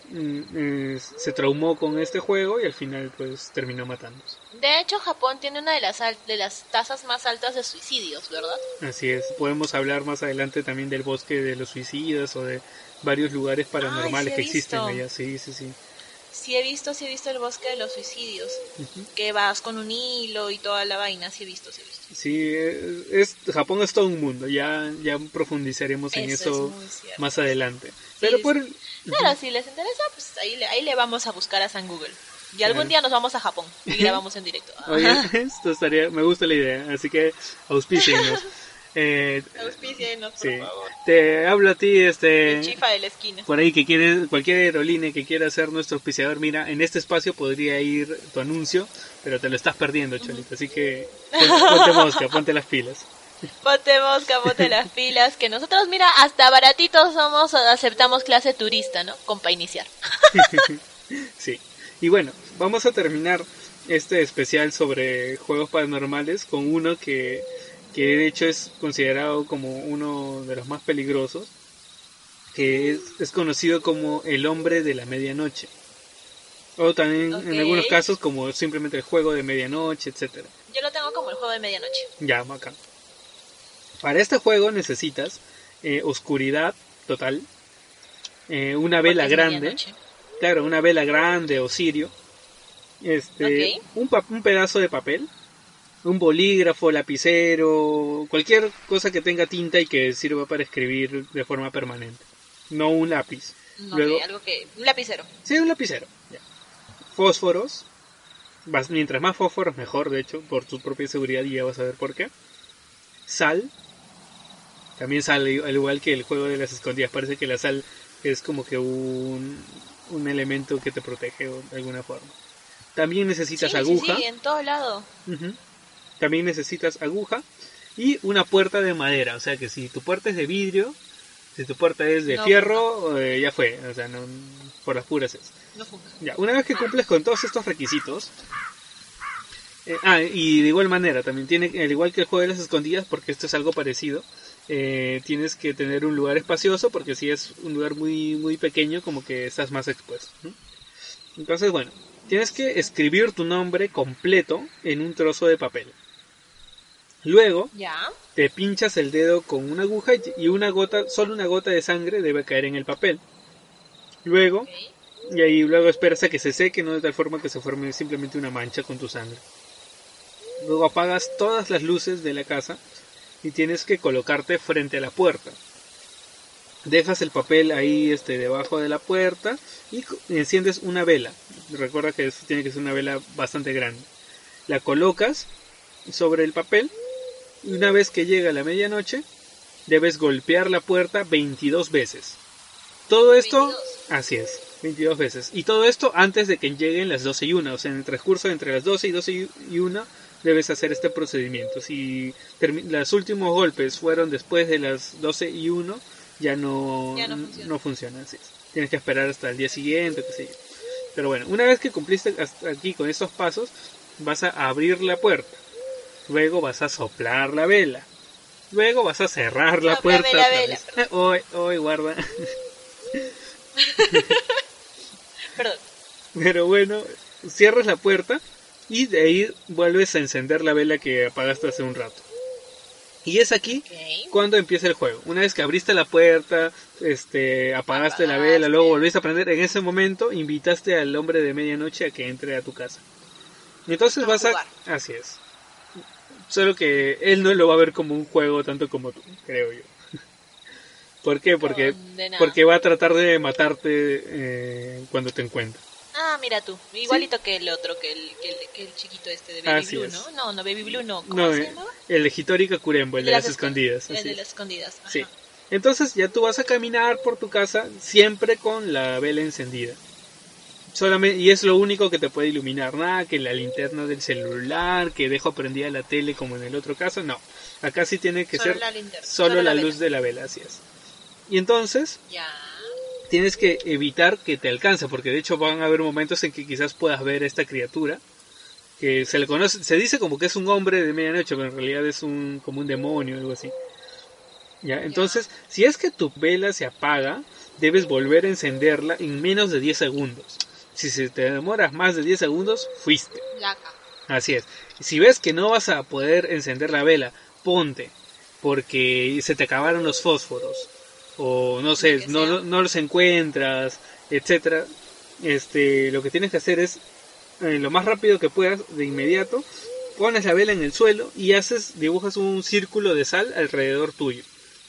mm, eh, se traumó con este juego y al final pues terminó matándose. De hecho, Japón tiene una de las, de las tasas más altas de suicidios, ¿verdad? Así es, podemos hablar más adelante también del bosque de los suicidas o de varios lugares paranormales sí que existen allá. Sí, sí, sí. Sí he visto, sí he visto el bosque de los suicidios. Que vas con un hilo y toda la vaina, sí he visto, sí he visto. Sí, es, Japón es todo un mundo, ya, ya profundizaremos en Eso es más adelante. Pero por... Claro, si les interesa, pues ahí le, ahí le vamos a buscar a San Google. Y algún Claro. día nos vamos a Japón y grabamos en directo. Oye, esto estaría, me gusta la idea, así que auspícienos. Eh, Auspícienos, por sí. favor. Te hablo a ti, este... El chifa de la esquina. por ahí que quiere cualquier aerolínea que quiera ser nuestro auspiciador, mira, en este espacio podría ir tu anuncio, pero te lo estás perdiendo, Cholita, así que pon- ponte mosca, ponte las pilas. Ponte mosca, ponte las pilas. Que nosotros, mira, hasta baratitos somos, aceptamos clase turista, ¿no? Con para iniciar. Sí. Y bueno, vamos a terminar este especial sobre juegos paranormales con uno que, que de hecho es considerado como uno de los más peligrosos, que es, es conocido como el hombre de la medianoche. O también en algunos casos como simplemente el juego de medianoche, etcétera. Yo lo tengo como el juego de medianoche. Ya, bacán. Para este juego necesitas eh, oscuridad total, eh, una vela grande, medianoche. claro, una vela grande o cirio, este, Ok. un, pa- un pedazo de papel, un bolígrafo, lapicero, cualquier cosa que tenga tinta y que sirva para escribir de forma permanente, no un lápiz. No, Luego- algo que... Un lapicero. Sí, un lapicero. ya. Fósforos. Vas- mientras más fósforos, mejor, de hecho, por tu propia seguridad y ya vas a ver por qué. Sal. También sal, al igual que el juego de las escondidas. Parece que la sal es como que un, un elemento que te protege de alguna forma. También necesitas sí, aguja. Sí, sí, en todo lado. Ujú. También necesitas aguja y una puerta de madera. O sea que si tu puerta es de vidrio, si tu puerta es de No, fierro, eh, ya fue. O sea, no, por las puras es. No. Ya, una vez que cumples con todos estos requisitos. eh, ah, y de igual manera, también tiene, al igual que el juego de las escondidas, porque esto es algo parecido, eh, tienes que tener un lugar espacioso, porque si es un lugar muy, muy pequeño, como que estás más expuesto. Entonces, bueno, tienes que escribir tu nombre completo en un trozo de papel. Luego, Ya. te pinchas el dedo con una aguja y una gota, solo una gota de sangre debe caer en el papel. Luego, y ahí luego esperas a que se seque, no de tal forma que se forme simplemente una mancha con tu sangre. Luego apagas todas las luces de la casa y tienes que colocarte frente a la puerta. Dejas el papel ahí este, debajo de la puerta y enciendes una vela. Recuerda que eso tiene que ser una vela bastante grande. La colocas sobre el papel y una vez que llega la medianoche debes golpear la puerta 22 veces. Todo esto, 22. así es, 22 veces. Y todo esto antes de que lleguen las 12 y 1. O sea, en el transcurso entre las 12 y 12 y 1 debes hacer este procedimiento. Si los últimos golpes fueron después de las 12 y 1, ya no, Ya no funciona. no funciona. Así es. Tienes que esperar hasta el día siguiente, qué sé yo. Pero bueno, una vez que cumpliste hasta aquí con estos pasos, vas a abrir la puerta. Luego vas a soplar la vela. Luego vas a cerrar la puerta. vela. Hoy, hoy, guarda. Perdón. Pero bueno, cierras la puerta y de ahí vuelves a encender la vela que apagaste hace un rato. Y es aquí cuando empieza el juego. Una vez que abriste la puerta, este, apagaste la vela, luego volviste a prender, en ese momento invitaste al hombre de medianoche a que entre a tu casa. Y entonces A vas a... Así es. Solo que él no lo va a ver como un juego tanto como tú, creo yo. ¿Por qué? Porque, Condenado. porque va a tratar de matarte eh, cuando te encuentre. Ah, mira tú. Igualito que el otro, que el, que el, que el chiquito este de Baby Así Blue, es. ¿no? No, no, Baby Blue no. ¿Cómo No, se eh, llamaba? el Hitori Kakurembo, el de las escon- escondidas. El así de las escondidas. ajá. Sí. Entonces ya tú vas a caminar por tu casa siempre con la vela encendida. Solamente, y es lo único que te puede iluminar. Nada que la linterna del celular, que dejo prendida la tele como en el otro caso. No. Acá sí tiene que Solo ser la linterna, solo, solo la, la luz de la vela, así es. Y entonces Ya. tienes que evitar que te alcance, porque de hecho van a haber momentos en que quizás puedas ver a esta criatura que se le conoce, se dice como que es un hombre de medianoche, pero en realidad es un como un demonio algo así. Ya, entonces, si es que tu vela se apaga, debes volver a encenderla en menos de 10 segundos. Si se te demoras más de 10 segundos, fuiste. Laca. Así es. Si ves que no vas a poder encender la vela, ponte, porque se te acabaron los fósforos, o no sé, no, no los encuentras, etcétera. Este, lo que tienes que hacer es, eh, lo más rápido que puedas, de inmediato, pones la vela en el suelo y haces, dibujas un círculo de sal alrededor tuyo.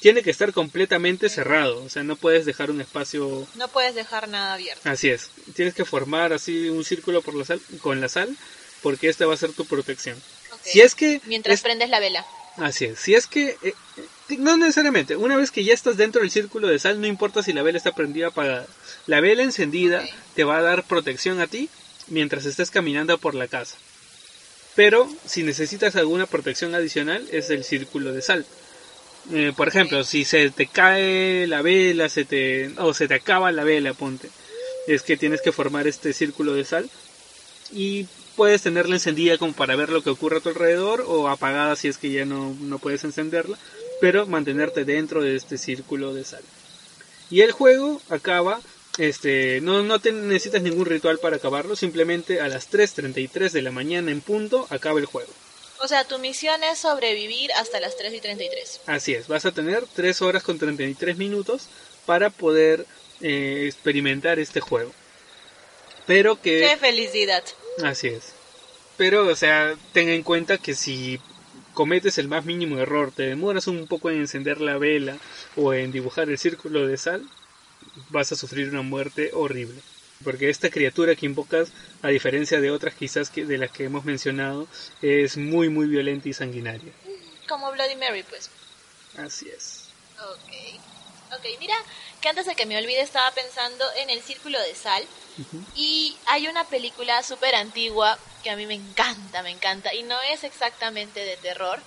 Tiene que estar completamente cerrado, o sea, no puedes dejar un espacio No puedes dejar nada abierto. Así es. Tienes que formar así un círculo por la sal, con la sal, porque esta va a ser tu protección. Si es que Mientras es- prendes la vela. así es. Si es que eh, eh, no necesariamente. Una vez que ya estás dentro del círculo de sal, no importa si la vela está prendida o apagada. La vela encendida te va a dar protección a ti mientras estés caminando por la casa. Pero si necesitas alguna protección adicional es el círculo de sal. Eh, por ejemplo, si se te cae la vela, se te o se te acaba la vela, ponte, es que tienes que formar este círculo de sal y puedes tenerla encendida como para ver lo que ocurre a tu alrededor o apagada si es que ya no, no puedes encenderla, pero mantenerte dentro de este círculo de sal. Y el juego acaba, este, no, no te necesitas ningún ritual para acabarlo, simplemente a las 3.33 de la mañana en punto acaba el juego. O sea, tu misión es sobrevivir hasta las 3 y 33. Así es, vas a tener 3 horas con 33 minutos para poder eh, experimentar este juego. Pero que... ¡Qué felicidad! Así es. Pero, o sea, ten en cuenta que si cometes el más mínimo error, te demoras un poco en encender la vela o en dibujar el círculo de sal, vas a sufrir una muerte horrible. Porque esta criatura que invocas, a diferencia de otras quizás que, de las que hemos mencionado, es muy muy violenta y sanguinaria. Como Bloody Mary, pues. Así es. Ok. Ok, mira, que antes de que me olvide estaba pensando en el círculo de sal. Ujú. Y hay una película súper antigua que a mí me encanta, me encanta. Y no es exactamente de terror,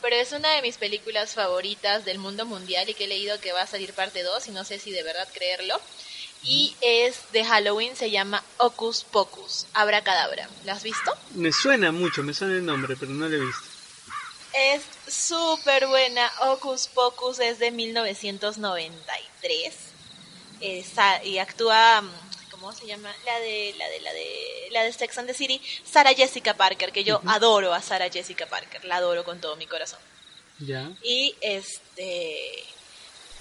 pero es una de mis películas favoritas del mundo mundial y que he leído que va a salir parte 2 y no sé si de verdad creerlo. Y es de Halloween, se llama Ocus Pocus, Abracadabra. ¿La has visto? Me suena mucho, me suena el nombre, pero no lo he visto. Es súper buena. Ocus Pocus es de 1993. Esa- y actúa, mm, ¿cómo se llama? La de, la de, la de, la de Sex and the City, Sarah Jessica Parker, que yo adoro a Sarah Jessica Parker, la adoro con todo mi corazón. Ya. Y este,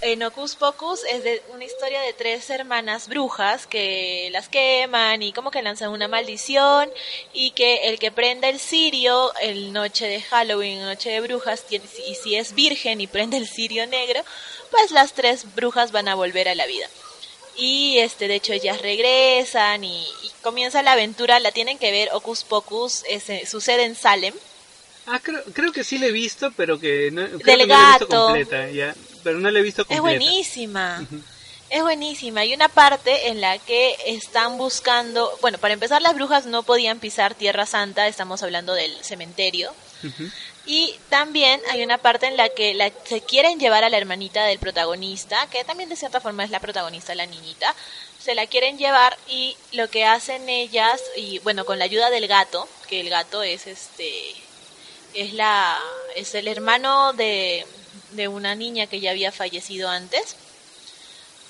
en Ocus Pocus es de una historia de tres hermanas brujas que las queman y como que lanzan una maldición y que el que prenda el cirio el noche de Halloween, noche de brujas, y si es virgen y prende el cirio negro, pues las tres brujas van a volver a la vida. Y este, de hecho ellas regresan y, comienza la aventura, la tienen que ver Ocus Pocus, sucede en Salem. Ah, creo, creo que sí la he visto, pero que no, Del que gato. he visto completa, ya pero no la he visto completa. Es buenísima. Es buenísima. Hay una parte en la que están buscando, bueno, para empezar las brujas no podían pisar Tierra Santa, estamos hablando del cementerio. Y también hay una parte en la que la, se quieren llevar a la hermanita del protagonista, que también de cierta forma es la protagonista, la niñita. Se la quieren llevar y lo que hacen ellas, y bueno, con la ayuda del gato, que el gato es este, es la, es el hermano de, de una niña que ya había fallecido antes.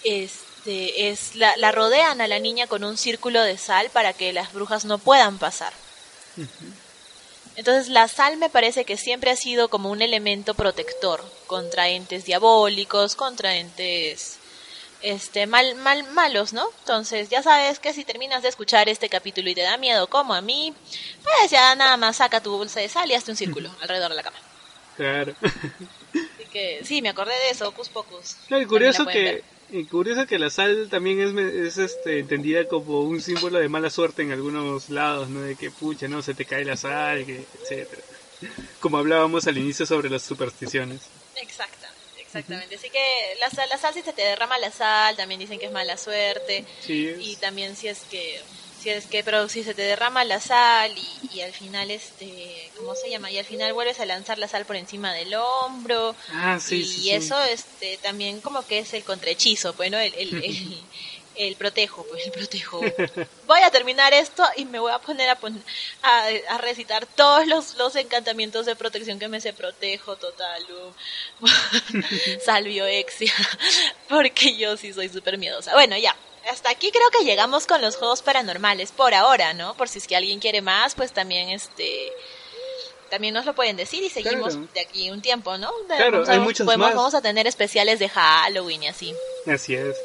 Este, es la, la rodean a la niña con un círculo de sal para que las brujas no puedan pasar. Entonces la sal me parece que siempre ha sido como un elemento protector contra entes diabólicos, contra entes este mal mal malos, ¿no? Entonces, ya sabes que si terminas de escuchar este capítulo y te da miedo como a mí, pues ya nada más saca tu bolsa de sal y hazte un círculo alrededor de la cama. Claro. sí, me acordé de eso, Ocus Pocus. y curioso que curioso que la sal también es, es este, entendida como un símbolo de mala suerte en algunos lados, ¿no? De que pucha, no, se te cae la sal, que, etcétera. Como hablábamos al inicio sobre las supersticiones. Exactamente, exactamente. Así que la sal, la sal si se te derrama la sal, también dicen que es mala suerte. Y también si es que es que pero si se te derrama la sal y, al final este cómo se llama y al final vuelves a lanzar la sal por encima del hombro. Ah, sí, y eso este también como que es el contrahechizo pues no el, el, el, protejo pues el protejo. Voy a terminar esto y me voy a poner a, a, recitar todos los, los encantamientos de protección que me se protejo total salvio exia porque yo sí soy súper miedosa. Bueno ya hasta aquí creo que llegamos con los juegos paranormales por ahora, ¿no? Por si es que alguien quiere más, pues también este también nos lo pueden decir y seguimos de aquí un tiempo, ¿no? claro, hay muchos más. Vamos a tener especiales de Halloween y así. Así es.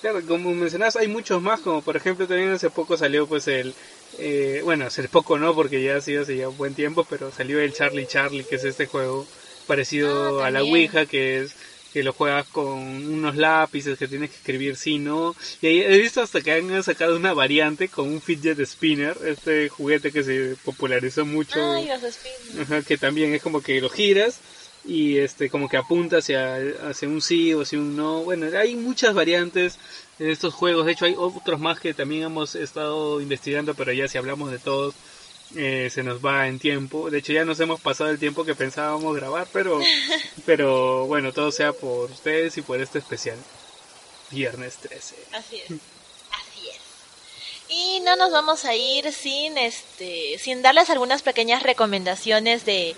Claro, como mencionas, hay muchos más, como por ejemplo también hace poco salió pues el, eh, bueno, hace poco no, porque ya ha sido hace ya un buen tiempo, pero salió el Charlie Charlie, que es este juego parecido ah, a la Ouija, que es que lo juegas con unos lápices que tienes que escribir sí, no. Y ahí he visto hasta que han sacado una variante con un fidget spinner, este juguete que se popularizó mucho. que también es como que lo giras y este como que apunta hacia, hacia un sí o hacia un no. Bueno, hay muchas variantes en estos juegos. De hecho, hay otros más que también hemos estado investigando, pero ya si hablamos de todos eh, se nos va en tiempo. De hecho, ya nos hemos pasado el tiempo que pensábamos grabar, pero, pero bueno, todo sea por ustedes y por este especial. Viernes 13. Así es. Así es. Y no nos vamos a ir sin este sin darles algunas pequeñas recomendaciones de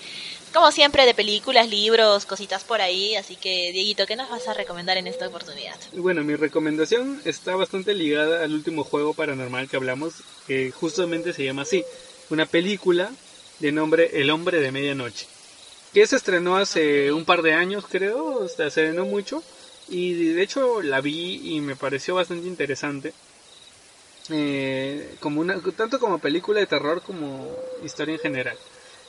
como siempre de películas, libros, cositas por ahí, así que Dieguito, ¿qué nos vas a recomendar en esta oportunidad? Bueno, mi recomendación está bastante ligada al último juego paranormal que hablamos, que justamente se llama así, una película de nombre El hombre de medianoche, que se estrenó hace un par de años creo, se estrenó mucho y de hecho la vi y me pareció bastante interesante. Eh, como una, tanto como película de terror como historia en general.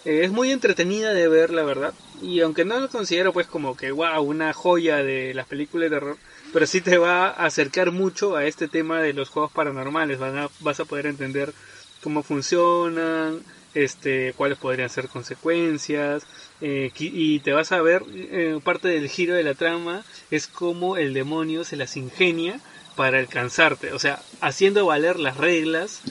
Eh, es muy entretenida de ver, la verdad. Y aunque no lo considero pues como que, wow, una joya de las películas de terror, pero sí te va a acercar mucho a este tema de los juegos paranormales. vas a poder entender cómo funcionan, este, cuáles podrían ser consecuencias, eh, y te vas a ver, eh, parte del giro de la trama es cómo el demonio se las ingenia para alcanzarte, o sea, haciendo valer las reglas,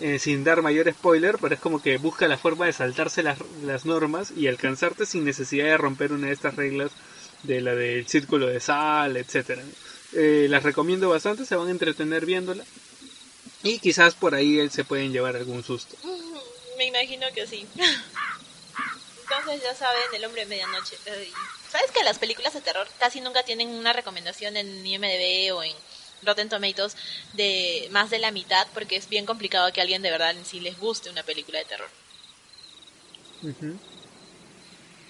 eh, sin dar mayor spoiler, pero es como que busca la forma de saltarse las, las normas y alcanzarte sin necesidad de romper una de estas reglas de la del círculo de sal, etcétera. las recomiendo bastante, se van a entretener viéndola. Y quizás por ahí él se pueden llevar algún susto. Me imagino que sí. Entonces ya saben, El hombre de medianoche. ¿Sabes que las películas de terror casi nunca tienen una recomendación en IMDB o en Rotten Tomatoes de más de la mitad? Porque es bien complicado que a alguien de verdad en sí les guste una película de terror.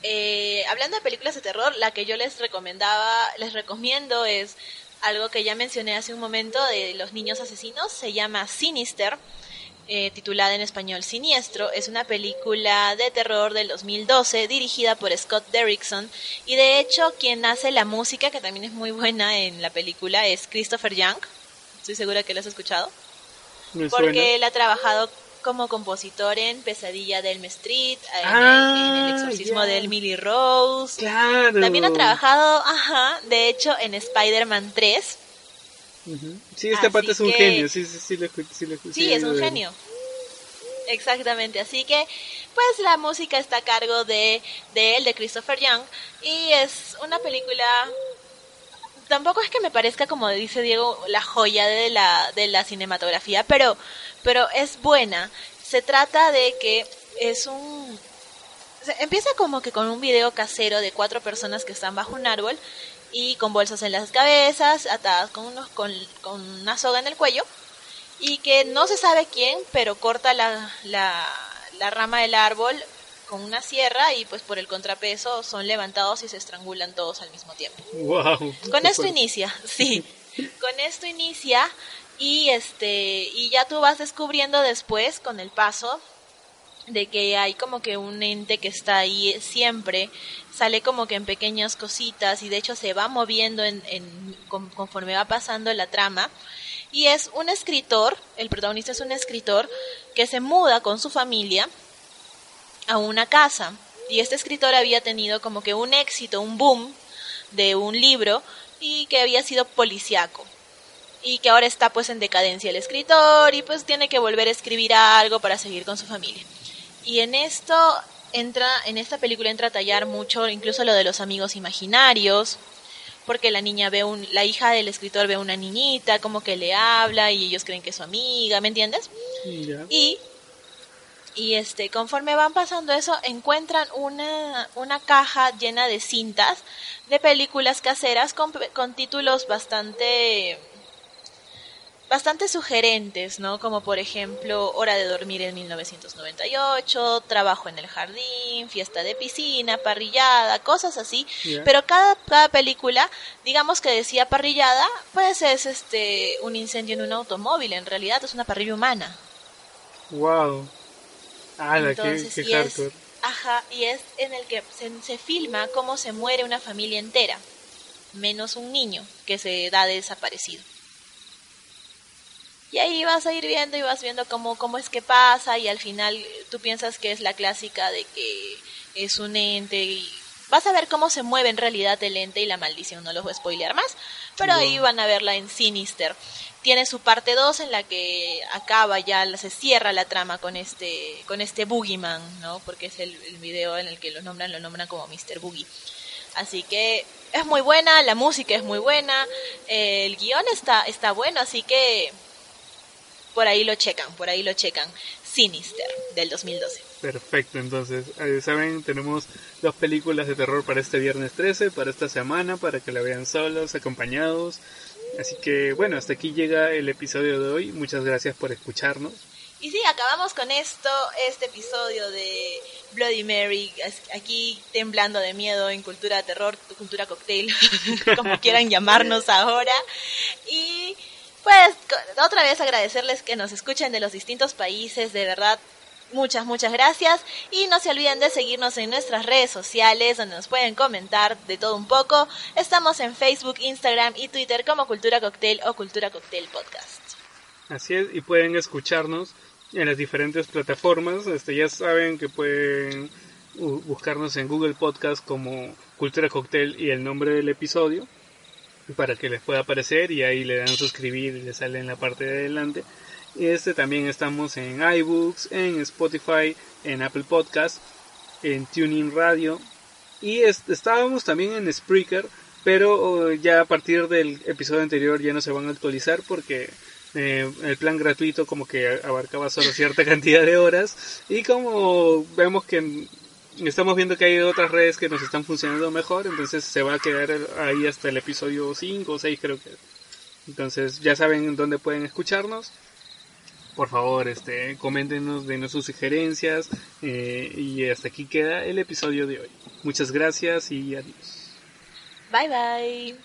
Eh, hablando de películas de terror, la que yo les recomendaba, les recomiendo es algo que ya mencioné hace un momento de los niños asesinos, se llama Sinister, eh, titulada en español Siniestro. Es una película de terror del 2012 dirigida por Scott Derrickson y de hecho quien hace la música, que también es muy buena en la película, es Christopher Young. Estoy segura que lo has escuchado. porque él ha trabajado como compositor en Pesadilla del Street, en, el, ah, exorcismo de Emily Rose. Claro. También ha trabajado, ajá, de hecho, en Spider-Man 3. Sí, esta parte es un genio, sí, sí, sí, lo, sí, sí es un genio. Exactamente, así que pues la música está a cargo de, de él, de Christopher Young, y es una película tampoco es que me parezca, como dice Diego, la joya de la, de la cinematografía, pero, pero es buena. Se trata de que es un... empieza como que con un video casero de cuatro personas que están bajo un árbol y con bolsas en las cabezas, atadas con, unos, con, con una soga en el cuello, y que no se sabe quién, pero corta la, la, la rama del árbol con una sierra y pues por el contrapeso son levantados y se estrangulan todos al mismo tiempo. Wow. Con esto inicia, sí. Con esto inicia y este y ya tú vas descubriendo después con el paso de que hay como que un ente que está ahí siempre, sale como que en pequeñas cositas y de hecho se va moviendo en, en, conforme va pasando la trama. Y es un escritor, el protagonista es un escritor que se muda con su familia a una casa. Y este escritor había tenido como que un éxito, un boom de un libro y que había sido policiaco. Y que ahora está pues en decadencia el escritor y pues tiene que volver a escribir algo para seguir con su familia. Y en esto entra, en esta película entra a tallar mucho incluso lo de los amigos imaginarios, porque la niña ve un, la hija del escritor ve una niñita, como que le habla y ellos creen que es su amiga, ¿me entiendes? Y y este conforme van pasando eso encuentran una, una caja llena de cintas de películas caseras con, con títulos bastante bastante sugerentes, ¿no? Como por ejemplo Hora de dormir en 1998, Trabajo en el jardín, Fiesta de piscina, Parrillada, cosas así. Pero cada, cada película, digamos que decía parrillada, pues es este un incendio en un automóvil, en realidad es una parrilla humana. Wow. Ah, Entonces, y es, ajá, y es en el que se, filma cómo se muere una familia entera, menos un niño que se da de desaparecido. Y ahí vas a ir viendo y vas viendo cómo, cómo es que pasa y al final tú piensas que es la clásica de que es un ente y vas a ver cómo se mueve en realidad el ente y la maldición, no los voy a spoilear más, pero ahí van a verla en Sinister tiene su parte 2 en la que acaba ya, se cierra la trama con este, con este Boogeyman, ¿no? Porque es el, video en el que lo nombran, lo nombran como Mr. Boogie. Así que es muy buena, la música es muy buena, el guion está, está bueno, así que por ahí lo checan, por ahí lo checan. Sinister, del 2012. Perfecto, entonces, eh, saben, tenemos dos películas de terror para este viernes 13, para esta semana, para que la vean solos, acompañados. Así que bueno, hasta aquí llega el episodio de hoy. Muchas gracias por escucharnos. Y sí, acabamos con esto, este episodio de Bloody Mary, aquí temblando de miedo en cultura terror, cultura cocktail, como quieran llamarnos ahora. Y pues otra vez agradecerles que nos escuchen de los distintos países, de verdad Muchas, muchas gracias y no se olviden de seguirnos en nuestras redes sociales donde nos pueden comentar de todo un poco. Estamos en Facebook, Instagram y Twitter como Cultura Cocktail o Cultura Cocktail Podcast. Así es, y pueden escucharnos en las diferentes plataformas. Este, ya saben que pueden buscarnos en Google Podcast como Cultura Cocktail y el nombre del episodio para que les pueda aparecer y ahí le dan suscribir y le sale en la parte de adelante. Este también estamos en iBooks, en Spotify, en Apple Podcast, en Tuning Radio. Y estábamos también en Spreaker, pero oh, ya a partir del episodio anterior ya no se van a actualizar porque eh, el plan gratuito como que abarcaba solo cierta cantidad de horas. Y como vemos que estamos viendo que hay otras redes que nos están funcionando mejor, entonces se va a quedar ahí hasta el episodio 5 o 6 creo que. Entonces ya saben dónde pueden escucharnos por favor, este, coméntenos, denos sus sugerencias eh, y hasta aquí queda el episodio de hoy. Muchas gracias y adiós. Bye bye.